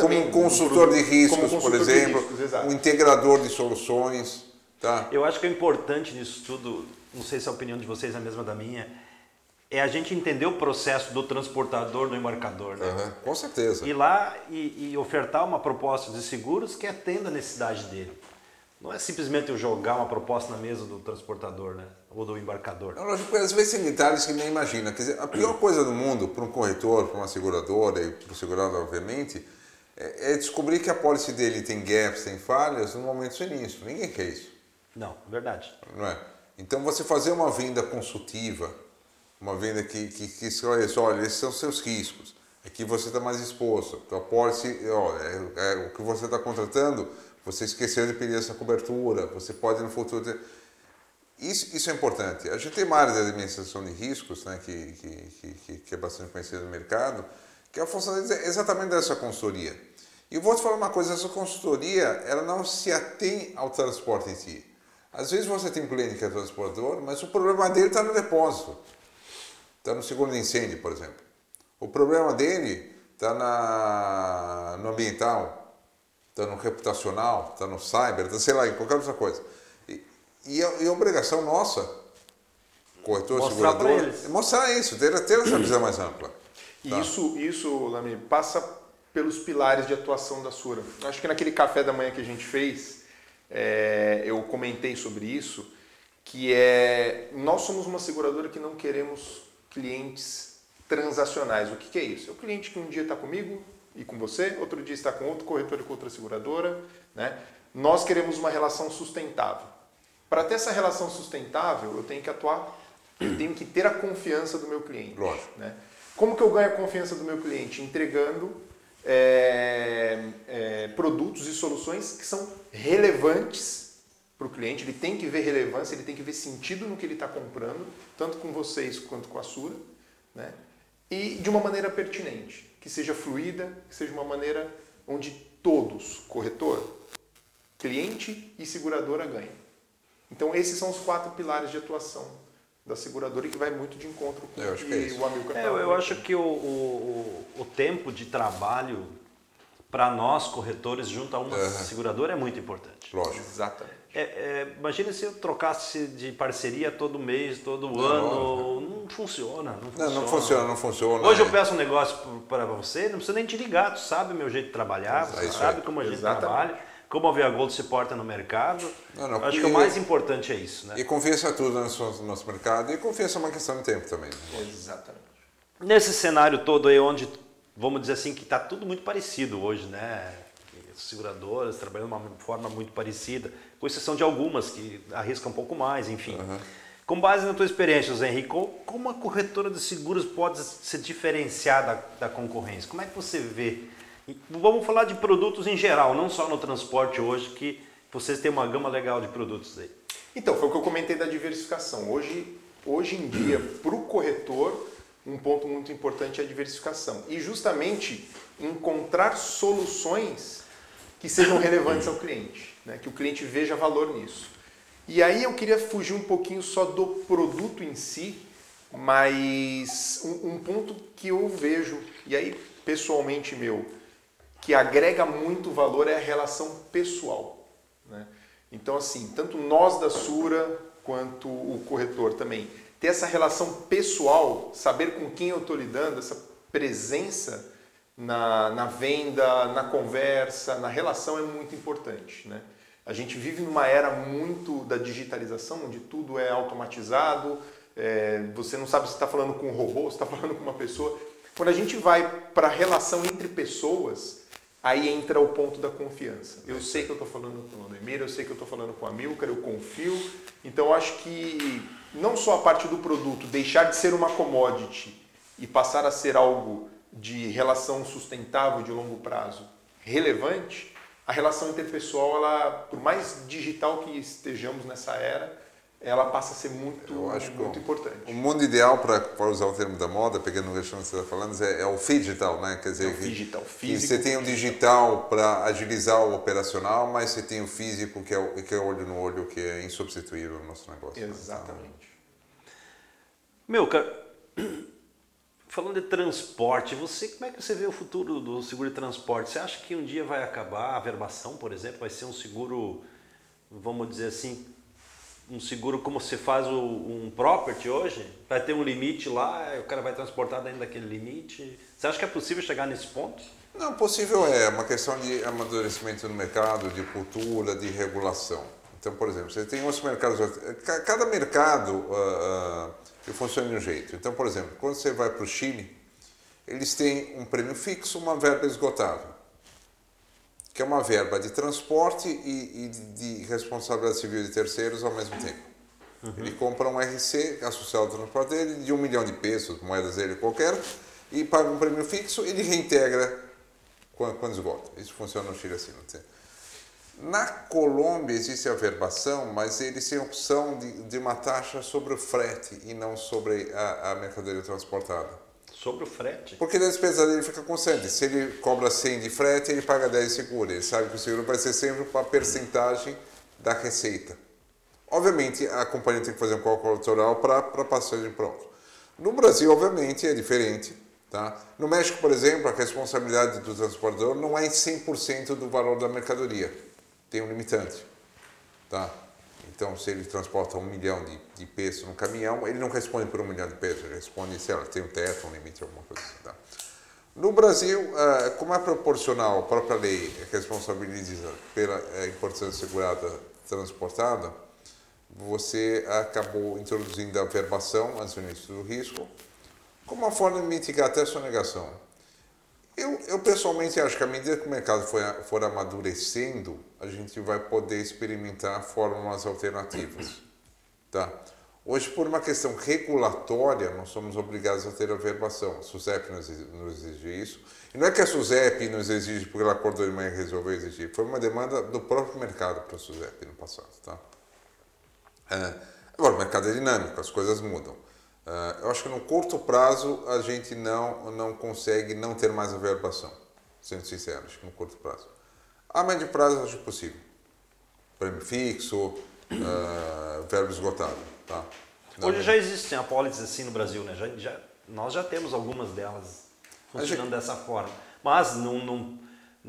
Como um consultor de riscos, consultor por exemplo, riscos, um integrador de soluções. Tá? Eu acho que é importante nisso tudo, não sei se a opinião de vocês é a mesma da minha, é a gente entender o processo do transportador, do embarcador. Né? Uhum, com certeza. Ir lá e, e ofertar uma proposta de seguros que atenda a necessidade dele. Não é simplesmente eu jogar uma proposta na mesa do transportador, né? Ou do embarcador. Não, lógico, às vezes tem detalhes que nem imagina. Quer dizer, a pior coisa do mundo para um corretor, para uma seguradora e para o segurado, obviamente, é, é descobrir que a pólice dele tem gaps, tem falhas no momento sinistro. Ninguém quer isso. Não, verdade. Não é? Então você fazer uma venda consultiva, uma venda que, que, que olha, olha, esses são seus riscos, aqui você está mais exposto, a pólice, ó, é, é, o que você está contratando você esqueceu de pedir essa cobertura, você pode no futuro ter... Isso, isso é importante. A gente tem uma área de administração de riscos, né, que, que, que, que é bastante conhecida no mercado, que é a função é exatamente dessa consultoria. E eu vou te falar uma coisa, essa consultoria, ela não se atém ao transporte em si. Às vezes você tem um cliente que é transportador, mas o problema dele está no depósito. Está no seguro de incêndio, por exemplo. O problema dele está no ambiental, está no reputacional, está no cyber, está sei lá, em qualquer outra coisa. E, e, a, e a obrigação nossa, corretor, Mostrar segurador, eles. é mostrar isso, ter, ter essa visão mais ampla. Tá. isso, isso, Lami, passa pelos pilares de atuação da Sura. Acho que naquele café da manhã que a gente fez, é, eu comentei sobre isso, que é nós somos uma seguradora que não queremos clientes transacionais. O que, que é isso? É o cliente que um dia está comigo e com você, outro dia está com outro corretor e com outra seguradora. Né? Nós queremos uma relação sustentável. Para ter essa relação sustentável, eu tenho que atuar, eu tenho que ter a confiança do meu cliente. Lógico. Né? Como que eu ganho a confiança do meu cliente? Entregando é, é, produtos e soluções que são relevantes para o cliente. Ele tem que ver relevância, ele tem que ver sentido no que ele está comprando, tanto com vocês quanto com a Sura, né? e de uma maneira pertinente, que seja fluida, que seja uma maneira onde todos, corretor, cliente e seguradora ganham. Então esses são os quatro pilares de atuação da seguradora e que vai muito de encontro com Eu o acho que é isso. o Amilcar É, eu, eu acho que o, o, o- tempo de trabalho para nós, corretores, junto a uma Aham. seguradora é muito importante. Lógico. Exatamente. É, é, imagina se eu trocasse de parceria todo mês, todo Não, ano. Não funciona. Não funciona. Não, não funciona, não funciona. Hoje é. eu peço um negócio para você, não precisa nem te ligar, tu sabe o meu jeito de trabalhar, você isso sabe como a gente Exatamente. trabalha, como a Via Gold se porta no mercado. Não, não, Acho que o mais importante é isso, né? E confiança tudo no nosso, no nosso mercado e confiança é uma questão de tempo também. né? Exatamente. Nesse cenário todo aí, onde, vamos dizer assim, que está tudo muito parecido hoje, né? Seguradoras trabalhando de uma forma muito parecida, com exceção de algumas que arriscam um pouco mais, enfim. Com base na tua experiência, Zé Henrique, como- como a corretora de seguros pode se diferenciar da, da concorrência? Como é que você vê? Vamos falar de produtos em geral, não só no transporte hoje, que vocês têm uma gama legal de produtos aí. Então, foi o que eu comentei da diversificação. Hoje, hoje em dia, para o corretor, um ponto muito importante é a diversificação. E justamente encontrar soluções que sejam relevantes ao cliente, né? que o cliente veja valor nisso. E aí eu queria fugir um pouquinho só do produto em si, mas um, um ponto que eu vejo, e aí pessoalmente meu, que agrega muito valor é a relação pessoal. Né? Então, assim, tanto nós da Sura quanto o corretor também, ter essa relação pessoal, saber com quem eu estou lidando, essa presença na, na venda, na conversa, na relação é muito importante. Né? A gente vive numa era muito da digitalização, onde tudo é automatizado, é, você não sabe se está falando com um robô, se está falando com uma pessoa. Quando a gente vai para a relação entre pessoas, aí entra o ponto da confiança. Eu sei que eu estou falando com o Ademir, eu sei que eu estou falando com a Milcar, eu confio. Então, acho que não só a parte do produto deixar de ser uma commodity e passar a ser algo de relação sustentável de longo prazo relevante, a relação interpessoal, ela, por mais digital que estejamos nessa era, ela passa a ser muito, Eu acho que muito importante. O mundo ideal, para usar o termo da moda, pegando o gancho que você está falando, é, é o digital, né? Quer dizer, É o que físico você tem o digital para agilizar o operacional, mas você tem o físico, que é, o, que é olho no olho, que é insubstituível no nosso negócio. né? Exatamente. Meu, cara, falando de transporte, você como é que você vê o futuro do seguro de transporte? Você acha que um dia vai acabar a verbação, por exemplo, vai ser um seguro, vamos dizer assim, um seguro como se faz o, um property hoje? Vai ter um limite lá, o cara vai transportar dentro daquele limite. Você acha que é possível chegar nesse ponto? Não, possível é uma questão de amadurecimento no mercado, de cultura, de regulação. Então, por exemplo, você tem outros mercados, ca- cada mercado ah, ah, ele funciona de um jeito. Então, por exemplo, quando você vai para o Chile, eles têm um prêmio fixo, uma verba esgotável, que é uma verba de transporte e, e de de responsabilidade civil de terceiros ao mesmo tempo. Ele compra um RC associado ao transporte dele de um milhão de pesos, moedas dele qualquer, e paga um prêmio fixo, ele reintegra quando, quando esgota. Isso funciona no Chile assim. Não tem. Na Colômbia existe a verbação, mas eles têm opção de, de uma taxa sobre o frete e não sobre a, a mercadoria transportada. Sobre o frete? Porque a despesa dele fica constante. Se ele cobra 100 de frete, ele paga 10 de seguro. Ele sabe que o seguro vai ser sempre uma percentagem da receita. Obviamente, a companhia tem que fazer um cálculo autoral para passagem pronto. No Brasil, obviamente, é diferente. Tá? No México, por exemplo, a responsabilidade do transportador não é em 100% do valor da mercadoria. Tem um limitante. Tá? Então, se ele transporta um milhão de, de pesos no caminhão, ele não responde por um milhão de pesos, ele responde, sei lá, tem um teto, um limite, alguma coisa assim. Tá? No Brasil, ah, como é proporcional, a própria lei responsabiliza pela eh, importação segurada transportada, você acabou introduzindo a verbação antes do risco, como uma forma de mitigar até a sonegação. Eu, eu pessoalmente acho que à medida que o mercado for, for amadurecendo, a gente vai poder experimentar fórmulas alternativas. Tá? Hoje, por uma questão regulatória, nós somos obrigados a ter a verbação. A SUSEP nos, nos exige isso. E não é que a SUSEP nos exige porque ela acordou de manhã e resolveu exigir. Foi uma demanda do próprio mercado para a SUSEP no passado. Tá? É, agora, o mercado é dinâmico, as coisas mudam. É, eu acho que no curto prazo a gente não, não consegue não ter mais averbação, sendo sincero, acho que no curto prazo. A médio prazo acho possível. Prêmio fixo, uh, verbo esgotado. Tá? Hoje já existem apólices assim no Brasil, né? Já, já, nós já temos algumas delas funcionando gente... dessa forma. Mas não, não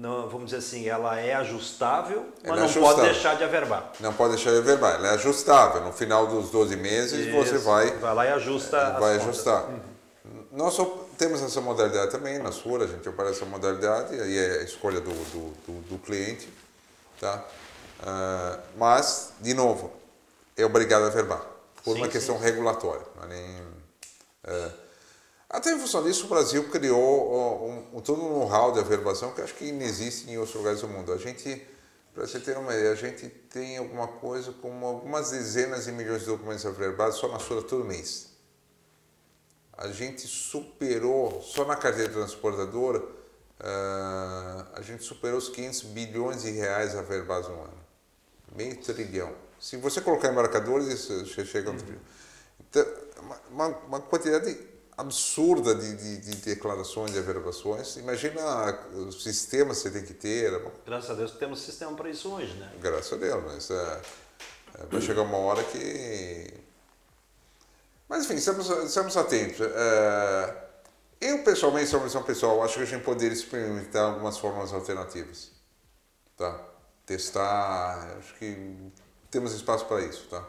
não, vamos dizer assim, ela é ajustável, mas ela é não é ajustável. pode deixar de averbar. Não pode deixar de averbar, ela é ajustável. No final dos 12 meses Isso. você vai... Vai lá e ajusta é, Vai ajustar. Uhum. Nós temos essa modalidade também, na SURA a gente opera essa modalidade, aí é a escolha do, do, do, do cliente. Tá? Uh, mas, de novo, é obrigado a averbar, por sim, uma questão sim. regulatória. Não é nem, uh, até em função disso, o Brasil criou um, um, todo um know-how de averbação que acho que não existe em outros lugares do mundo. A gente, para você ter uma ideia, a gente tem alguma coisa como algumas dezenas de milhões de documentos averbados só na Sura todo mês. A gente superou, só na carteira transportadora, uh, a gente superou os 500 bilhões de reais averbados no ano. Meio trilhão. Se você colocar em marcadores, isso chega a um trilhão. Então, uma, uma quantidade absurda de, de, de, declarações, de averbações. Imagina o sistema que você tem que ter. Graças a Deus temos sistema para isso hoje, né? Graças a Deus, mas é, é, vai chegar uma hora que... Mas enfim, estamos, estamos atentos. É, eu pessoalmente, sobre visão pessoal, acho que a gente poderia experimentar algumas formas alternativas. Tá? Testar, acho que temos espaço para isso, tá?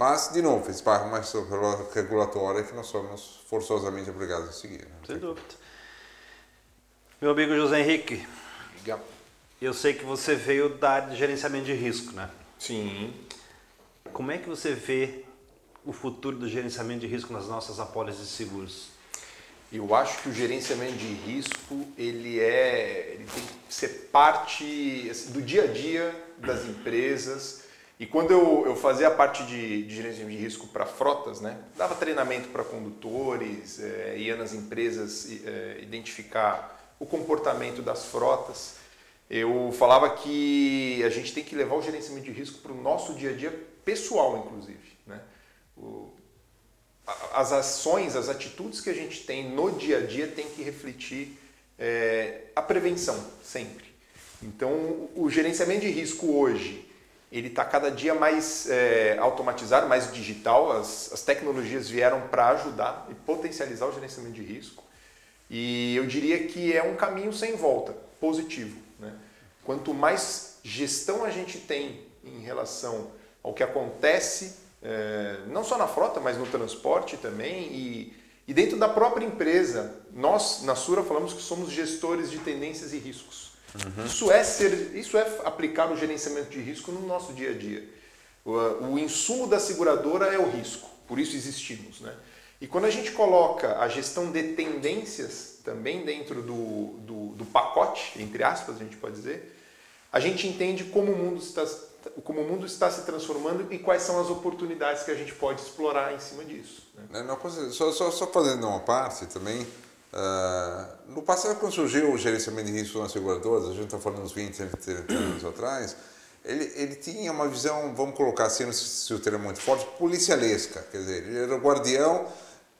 Mas, de novo, fez parte mais regulatória que nós somos forçosamente obrigados a seguir. Né? Sem dúvida. Meu amigo José Henrique, eu sei que você veio da área de gerenciamento de risco, né? Sim. Como é que você vê o futuro do gerenciamento de risco nas nossas apólices de seguros? Eu acho que o gerenciamento de risco ele é, ele tem que ser parte assim, do dia a dia das empresas e quando eu, eu fazia a parte de, de gerenciamento de risco para frotas, né, dava treinamento para condutores, é, ia nas empresas é, identificar o comportamento das frotas, eu falava que a gente tem que levar o gerenciamento de risco para o nosso dia a dia pessoal, inclusive. Né? O, as ações, as atitudes que a gente tem no dia a dia tem que refletir é, a prevenção, sempre. Então, o gerenciamento de risco hoje ele está cada dia mais é, automatizado, mais digital. As, as tecnologias vieram para ajudar e potencializar o gerenciamento de risco. E eu diria que é um caminho sem volta, positivo. Né? Quanto mais gestão a gente tem em relação ao que acontece, é, não só na frota, mas no transporte também, e, e dentro da própria empresa, nós na Sura falamos que somos gestores de tendências e riscos. Uhum. Isso, é ser, isso é aplicar o gerenciamento de risco no nosso dia a dia. O, o insumo da seguradora é o risco, por isso existimos. Né? E quando a gente coloca a gestão de tendências também dentro do, do, do pacote, entre aspas, a gente pode dizer, a gente entende como o mundo está como o mundo está se transformando e quais são as oportunidades que a gente pode explorar em cima disso. Né? Não, só, só, só fazendo uma parte também, Uh, no passado, quando surgiu o gerenciamento de risco nas seguradoras, a gente está falando uns 20, 30 anos atrás, ele, ele tinha uma visão, vamos colocar assim, se o termo é muito forte, policialesca. Quer dizer, ele era o guardião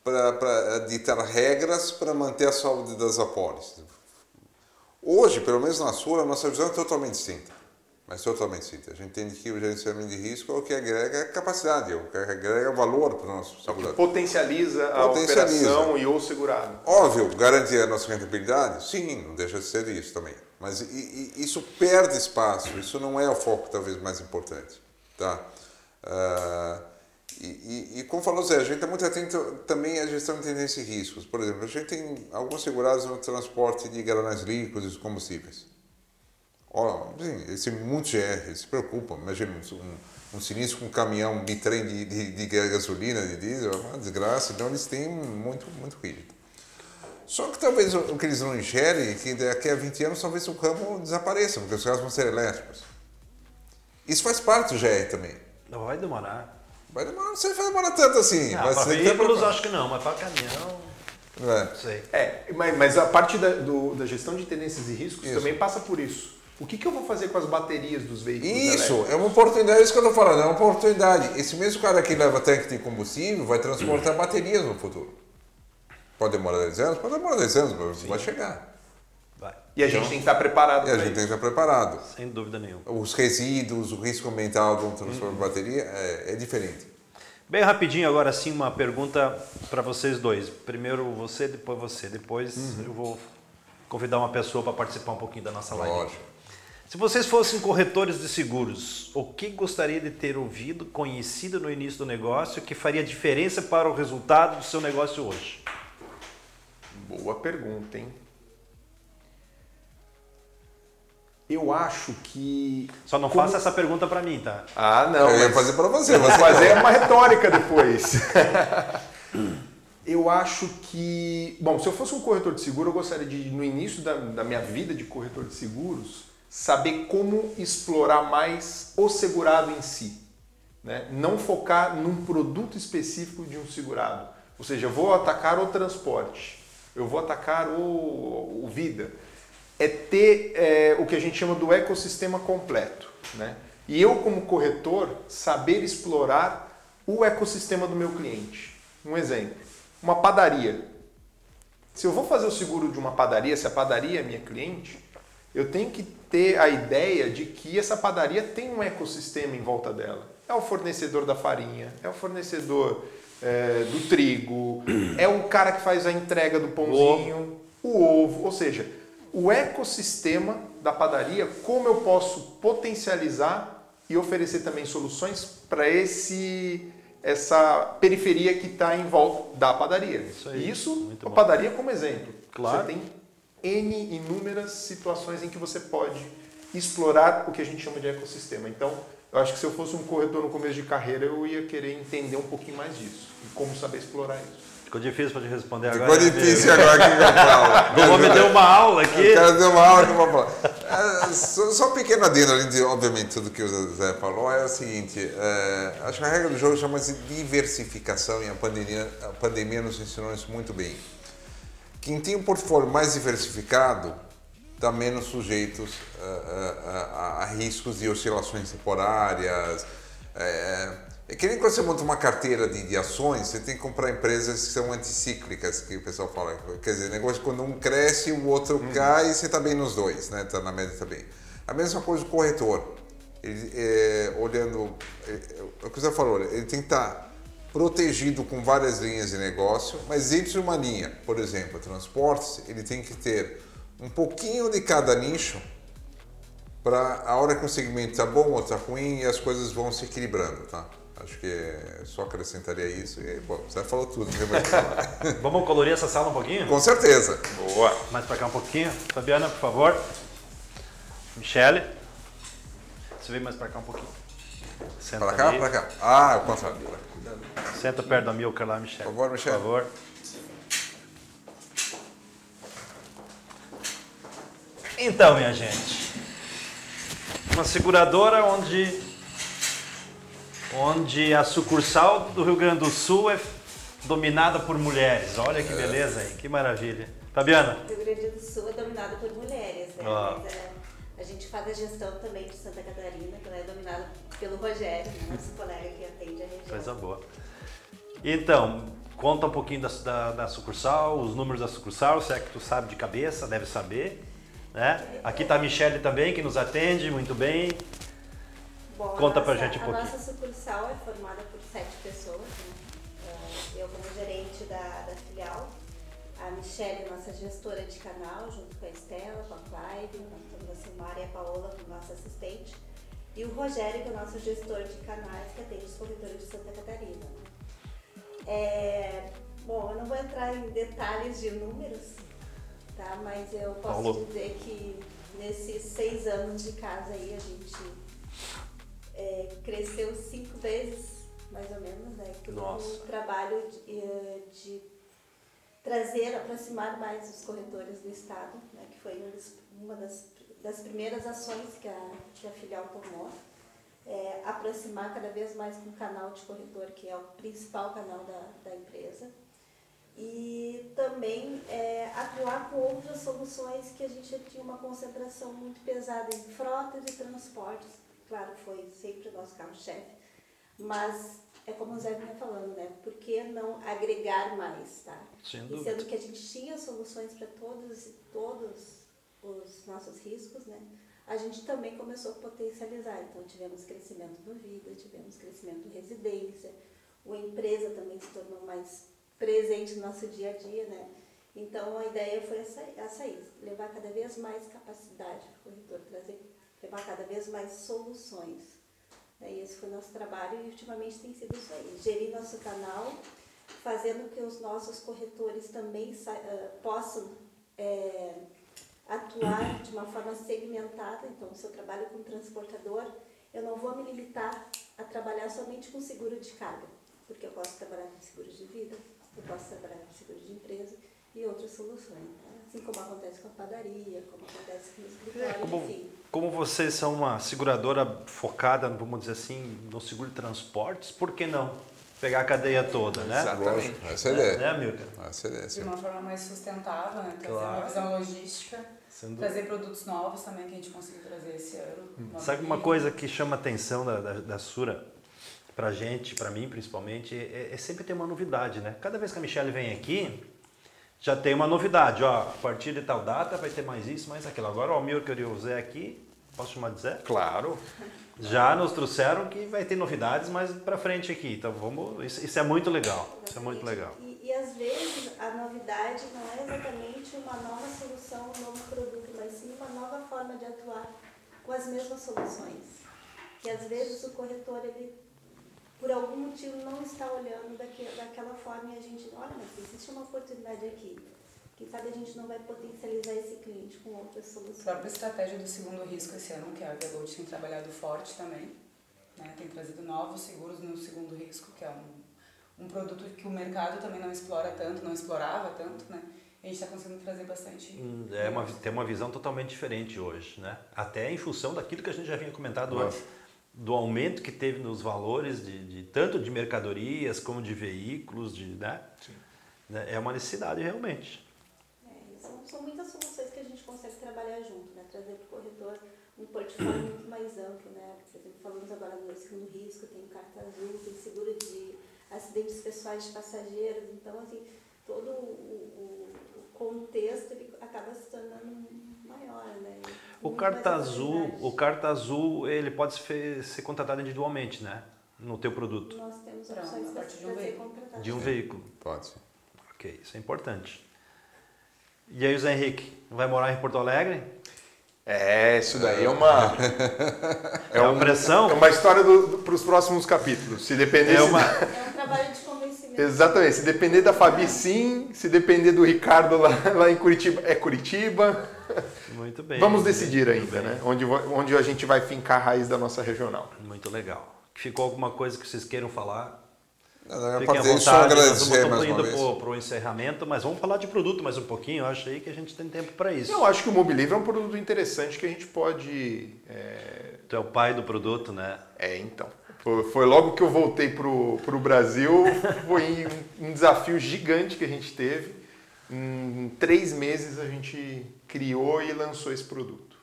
para ditar regras para manter a saúde das apólices. Hoje, pelo menos na sua, a nossa visão é totalmente distinta. Mas totalmente sim. A gente entende que o gerenciamento de risco é o que agrega capacidade, é o que agrega valor para o nosso segurador. Potencializa a Potencializa. operação e o segurado. Óbvio, garantir a nossa rentabilidade? Sim, não deixa de ser isso também. Mas isso perde espaço, isso não é o foco talvez mais importante. Tá? Ah, e, e, e como falou Zé, a gente está muito atento também à gestão de tendências e riscos. Por exemplo, a gente tem alguns segurados no transporte de galões líquidos e combustíveis. Ó, sim, eles têm muito GR, eles se preocupam. Imagina um, um sinistro com um caminhão, um bitrem de, de, de gasolina, de diesel, é uma desgraça. Então eles têm muito, muito rígido. Só que talvez o, o que eles não enxerguem é que daqui a 20 anos talvez o ramo desapareça, porque os carros vão ser elétricos. Isso faz parte do GR também. Não vai demorar. Vai demorar, não sei se vai demorar tanto assim. Mas para que veículos acho que não, mas para caminhão, É. não sei. É, mas, mas a parte da, do- da gestão de tendências e riscos Isso. também passa por isso. O que, que eu vou fazer com as baterias dos veículos Isso, elétricos? é uma oportunidade, é isso que eu estou falando, é uma oportunidade. Esse mesmo cara que leva tanque de combustível vai transportar baterias no futuro. Pode demorar 10 anos? Pode demorar 10 anos, mas vai chegar. Vai. E a gente tem que estar preparado E a gente tem isso. que estar preparado. Sem dúvida nenhuma. Os resíduos, o risco ambiental de um transporte de bateria é, é diferente. Bem rapidinho agora sim uma pergunta para vocês dois. Primeiro você, depois você. Depois eu vou convidar uma pessoa para participar um pouquinho da nossa live. Lógico. Se vocês fossem corretores de seguros, o que gostaria de ter ouvido, conhecido no início do negócio que faria diferença para o resultado do seu negócio hoje? Boa pergunta, hein? Eu acho que. Só não Como- faça essa pergunta para mim, tá? Ah, não. eu ia mas- fazer para você. Você fazer uma retórica depois. eu acho que. Bom, se eu fosse um corretor de seguro, eu gostaria de, no início da, da minha vida de corretor de seguros, saber como explorar mais o segurado em si. Né? Não focar num produto específico de um segurado. Ou seja, eu vou atacar o transporte, eu vou atacar o, o vida. É ter é, o que a gente chama do ecossistema completo. Né? E eu, como corretor, saber explorar o ecossistema do meu cliente. Um exemplo, uma padaria. Se eu vou fazer o seguro de uma padaria, se a padaria é minha cliente, eu tenho que ter a ideia de que essa padaria tem um ecossistema em volta dela. É o fornecedor da farinha, é o fornecedor é, do trigo, é o cara que faz a entrega do pãozinho, o ovo, ou seja, o ecossistema da padaria, como eu posso potencializar e oferecer também soluções para esse essa periferia que está em volta da padaria. Isso aí, Isso, a bom. padaria como exemplo. Claro. Você tem N inúmeras situações em que você pode explorar o que a gente chama de ecossistema. Então, eu acho que se eu fosse um corretor no começo de carreira, eu ia querer entender um pouquinho mais disso e como saber explorar isso. Ficou difícil para te responder Ficou agora. né, difícil agora que eu falo. O deu uma aula aqui. O cara deu uma aula que eu vou falar. É, só, só um pequeno adendo, além de, obviamente, tudo que o Zé falou, é o seguinte, é, acho que a regra do jogo chama-se diversificação e a pandemia, a pandemia nos ensinou isso muito bem. Quem tem um portfólio mais diversificado está menos sujeitos a, a- a- a riscos de oscilações temporárias. É, é que nem quando você monta uma carteira de, de ações, você tem que comprar empresas que são anticíclicas, que o pessoal fala. Quer dizer, negócio quando um cresce, o outro cai e você está bem nos dois, né? Está na média também. A mesma coisa o corretor. Ele, é, olhando, é, é o que você falou, ele tem que estar protegido com várias linhas de negócio, mas dentro de uma linha, por exemplo, transportes, ele tem que ter um pouquinho de cada nicho para a hora que o segmento está bom ou está ruim e as coisas vão se equilibrando, tá? Acho que só acrescentaria isso. E aí, bom, você falou tudo. Vamos colorir essa sala um pouquinho? Com certeza. Boa. Mais para cá um pouquinho. Fabiana, por favor. Michele. Você vem mais para cá um pouquinho. Senta Para cá, ali. para cá. Ah, o contrário. pra. Senta perto da Milka lá, Michele. Por favor, Michele. Por favor. Então, minha gente. Uma seguradora onde onde a sucursal do Rio Grande do Sul é dominada por mulheres. Olha que beleza, hein? Que maravilha. Fabiana, O Rio Grande do Sul é dominado por mulheres, né? Mas é, a gente faz a gestão também de Santa Catarina, que ela é dominada pelo Rogério, né? nosso colega que atende a região. coisa boa. Então, conta um pouquinho da, da, da sucursal, os números da sucursal, se é que tu sabe de cabeça, deve saber. Né? Aqui está a Michelle também, que nos atende muito bem. Bom, Conta a pra nossa- gente um pouquinho. A nossa sucursal é formada por sete pessoas. Né? Eh, Eu como gerente da, a Michelle, nossa gestora de canal, junto com a Estela, com a Clyde, nós temos a Silmara e a Paola como nossa assistente, e o Rogério, que é o nosso gestor de canais, que atende os corretores de Santa Catarina. É, bom, eu não vou entrar em detalhes de números, tá? mas eu posso Paulo. dizer que nesses seis anos de casa aí a gente é, cresceu cinco vezes, mais ou menos, né? Por Nossa. um trabalho de, eh, de trazer, aproximar mais os corretores do Estado, né? que foi uma das, das primeiras ações que a, que a filial tomou. É, aproximar cada vez mais com o canal de corretor, que é o principal canal da, da empresa. E também é, atuar com outras soluções que a gente tinha uma concentração muito pesada em frotas e transportes. Claro, foi sempre o nosso carro-chefe. Mas é como o Zé vinha falando, né? Por que não agregar mais, tá? Sem E sendo que a gente tinha soluções para todos, todos os nossos riscos, né? A gente também começou a potencializar. Então, tivemos crescimento do vida, tivemos crescimento do residência, a empresa também se tornou mais presente no nosso dia a dia, né? Então, a ideia foi essa, essa aí, levar cada vez mais capacidade para o corretor, trazer, levar cada vez mais soluções. Né? E esse foi o nosso trabalho e ultimamente tem sido isso aí, gerir nosso canal, fazendo que os nossos corretores também eh, possam eh, atuar de uma forma segmentada. Então, se eu trabalho com transportador, eu não vou me limitar a trabalhar somente com seguro de carga, porque eu posso trabalhar com seguro de vida, eu posso trabalhar com seguro de empresa e outras soluções. Assim como acontece com a padaria, como acontece com o escritório, É, como, enfim. como vocês são uma seguradora focada, vamos dizer assim, no seguro de transportes, por que não pegar a cadeia toda, né? Exatamente. Lógico, essa é a ideia. Né, Amilcar? Essa é a ideia, de uma forma mais sustentável, né? trazer Claro. uma visão logística, trazer produtos novos também que a gente conseguiu trazer esse ano. Nova Sabe uma coisa que chama a atenção da, da, da Sura, pra gente, pra mim principalmente, é, é sempre ter uma novidade, né? Cada vez que a Michelle vem aqui, já tem uma novidade, ó, a partir de tal data vai ter mais isso, mais aquilo. Agora o Amilcar e o Zé aqui, posso chamar de Zé? Claro. Já nos trouxeram que vai ter novidades mais pra frente aqui, então vamos, isso, isso é muito legal, isso é muito legal. E, e às vezes a novidade não é exatamente uma nova solução, um novo produto, mas sim uma nova forma de atuar com as mesmas soluções. Que às vezes o corretor, ele, por algum motivo, não está olhando daque, daquela forma e a gente, olha, mas existe uma oportunidade aqui. Quem sabe a gente não vai potencializar esse cliente com outras A soluções. própria estratégia do segundo risco esse ano, que a Velote tem trabalhado forte também, né? tem trazido novos seguros no segundo risco, que é um, um produto que o mercado também não explora tanto, não explorava tanto, né? A gente está conseguindo trazer bastante. Hum, É uma, tem uma visão totalmente diferente hoje, né? Até em função daquilo que a gente já vinha comentado Claro. antes, do aumento que teve nos valores de, de tanto de mercadorias como de veículos, de, né? Né? É uma necessidade realmente. É, são, são muitas soluções que a gente consegue trabalhar junto, né? trazer para o corretor um portfólio muito mais amplo. Né? Por exemplo, falamos agora do segundo risco, tem carta azul, tem seguro de acidentes pessoais de passageiros. Então, assim, todo o, o- o contexto ele acaba se tornando maior. Né? O carta azul, o carta azul, ele pode ser, ser contratado individualmente, né? No teu produto, Nós temos opções a para de um ser veículo. contratado. de um Sim. veículo. Pode ser. Ok, isso é importante. E aí, o Zé Henrique, vai morar em Porto Alegre? É, isso daí é uma. É uma pressão? É uma história para os próximos capítulos. Se depender. É uma- É um trabalho de. Exatamente. Se depender da Fabi, sim. Se depender do Ricardo lá, lá em Curitiba, é Curitiba. Muito bem. Vamos decidir bem, ainda, né? Onde, onde a gente vai fincar a raiz da nossa regional. Muito legal. Ficou alguma coisa que vocês queiram falar? Não, Fiquem à vontade, nós agradecer estamos mais uma indo para o encerramento, mas vamos falar de produto mais um pouquinho. Eu acho aí que a gente tem tempo para isso. Eu acho que o Mobilivre é um produto interessante que a gente pode. É, Tu é o pai do produto, né? é, então. Foi, logo que eu voltei pro, pro Brasil, foi um, desafio gigante que a gente teve. Em três meses a gente criou e lançou esse produto.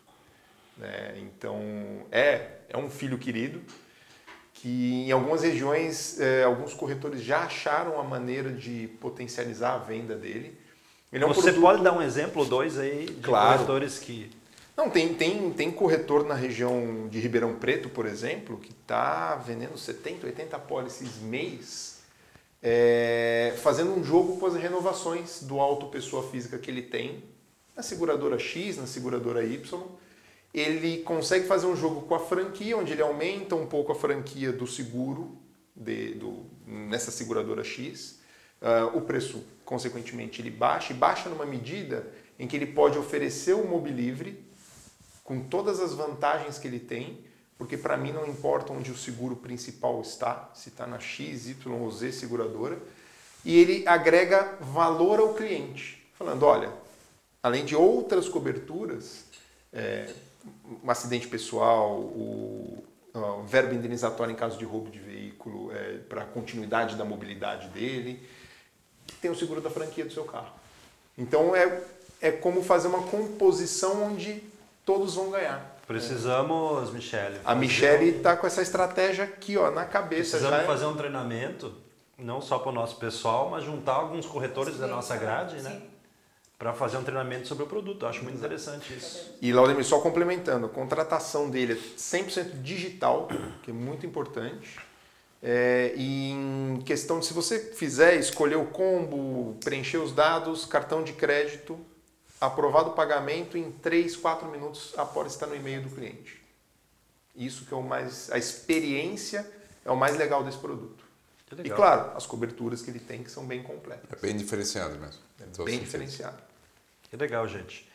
né? Então, é, é um filho querido que em algumas regiões, é, alguns corretores já acharam a maneira de potencializar a venda dele. Ele é um Você produto- pode dar um exemplo ou dois aí de Claro. corretores que Não, tem, tem, tem corretor na região de Ribeirão Preto, por exemplo, que está vendendo 70, 80 pólices mês, é, fazendo um jogo com as renovações do auto pessoa física que ele tem, na seguradora X, na seguradora Y. Ele consegue fazer um jogo com a franquia, onde ele aumenta um pouco a franquia do seguro de, do, nessa seguradora X. Uh, o preço, consequentemente, ele baixa, e baixa numa medida em que ele pode oferecer o Mobilivre com todas as vantagens que ele tem, porque para mim não importa onde o seguro principal está, se está na X, Y ou Z seguradora, e ele agrega valor ao cliente, falando, olha, além de outras coberturas, é, um acidente pessoal, o, o verbo indenizatório em caso de roubo de veículo, é, para a continuidade da mobilidade dele, tem o seguro da franquia do seu carro. Então é, é como fazer uma composição onde todos vão ganhar. Precisamos, Michele. A Michele está com essa estratégia aqui, ó, na cabeça. Precisamos já. fazer um treinamento, não só para o nosso pessoal, mas juntar alguns corretores Sim, da nossa grade, sim. né? Para fazer um treinamento sobre o produto. Eu acho muito interessante isso. E Laudemir, só complementando, a contratação dele é 100% digital, que é muito importante. É, e em questão de se você fizer, escolher o combo, preencher os dados, cartão de crédito, aprovado o pagamento em 3, 4 minutos após estar no e-mail do cliente. Isso que é o mais. A experiência é o mais legal desse produto. E claro, as coberturas que ele tem que são bem completas. É bem diferenciado mesmo. Os bem sentidos. diferenciado. Que legal, gente.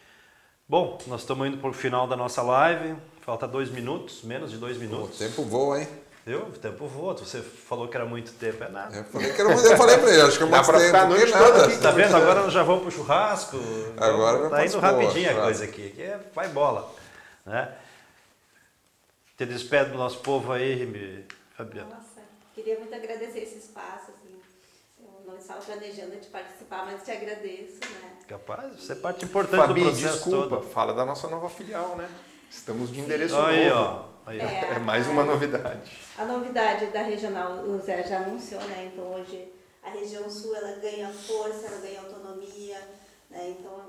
Bom, nós estamos indo para o final da nossa live. Falta dois minutos, menos de dois O minutos. tempo voa, hein? Viu? O tempo voa. Você falou que era muito tempo, é nada. Eu falei que era muito, eu falei pra ele, acho que é Dá muito tempo, ficar noite nada. toda aqui. Tá vendo? Agora nós já vamos pro churrasco. Agora Então, vai tá indo rapidinho a coisa aqui. que é, vai bola. Né? Te despede do nosso povo aí, me- Fabiana. Nossa, queria muito agradecer esse espaço, assim. Eu não estava planejando de participar, mas te agradeço, né? Capaz, você é parte importante Fabi, do processo desculpa, todo. fala da nossa nova filial, né? Estamos de endereço Aí, novo. ó. Aí. É. É mais uma novidade. A novidade da regional, o Zé já anunciou, né? Então hoje a região sul ela ganha força, ela ganha autonomia, né? Então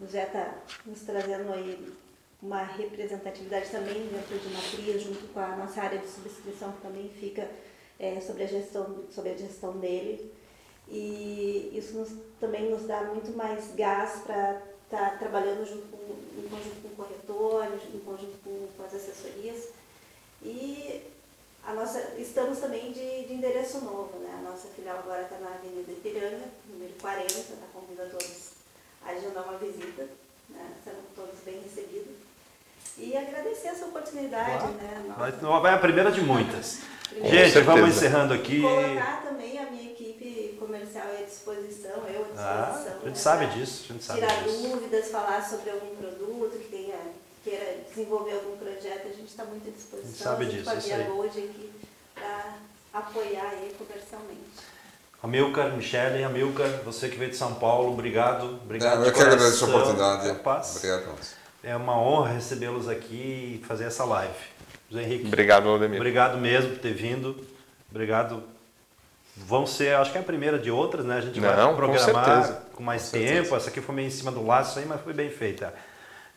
o Zé está nos trazendo aí uma representatividade também dentro de uma tria, junto com a nossa área de subscrição que também fica é, sobre, a gestão, sobre a gestão dele. E isso nos- também nos dá muito mais gás para estar trabalhando junto com, em conjunto com o corretor, em conjunto as assessorias. E a nossa, estamos também de, de endereço novo, né? A nossa filial agora está na Avenida Ipiranga, número 40, está convido a todos a agendar uma visita, né? Serão todos bem recebidos. E agradecer essa oportunidade, Claro. né? Vai, vai a primeira de muitas. Gente, certeza. vamos encerrando aqui. Colocar também a minha equipe comercial à disposição, eu à Ah, disposição. a gente né, sabe disso, a gente sabe Tirar disso. dúvidas, falar sobre algum produto que queira desenvolver algum projeto, a gente está muito à disposição. A gente sabe disso, com isso Via aí. Para apoiar aí comercialmente. Amilcar, Michele, Amilcar, você que veio de São Paulo, obrigado. Obrigado. De eu que agradeço a oportunidade. Capaz. Obrigado. É uma honra recebê-los aqui e fazer essa live. José Henrique, Obrigado, Laudemir. obrigado mesmo por ter vindo. Obrigado. Vão ser, acho que é a primeira de outras, né? A gente Não, vai com programar certeza. com mais Com tempo. certeza. Essa aqui foi meio em cima do laço aí, mas foi bem feita.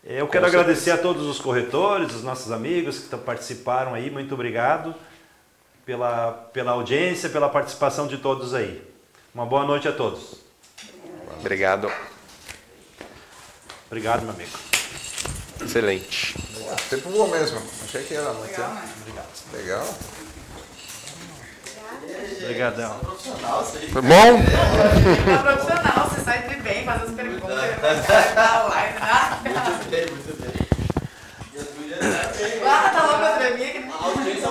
Eu quero certeza. agradecer a todos os corretores, os nossos amigos que participaram aí. Muito obrigado pela, pela audiência, pela participação de todos aí. Uma boa noite a todos. Obrigado. Obrigado, meu amigo. Excelente. O tempo voa mesmo. Achei que era muito Legal, tempo. né? Legal. Obrigadão. Foi bom? Tá profissional, você sai de bem, faz as perguntas, sai da live. Ah, Muito bem, muito bem. E as mulheres também. tá louco, André, minha que A audiência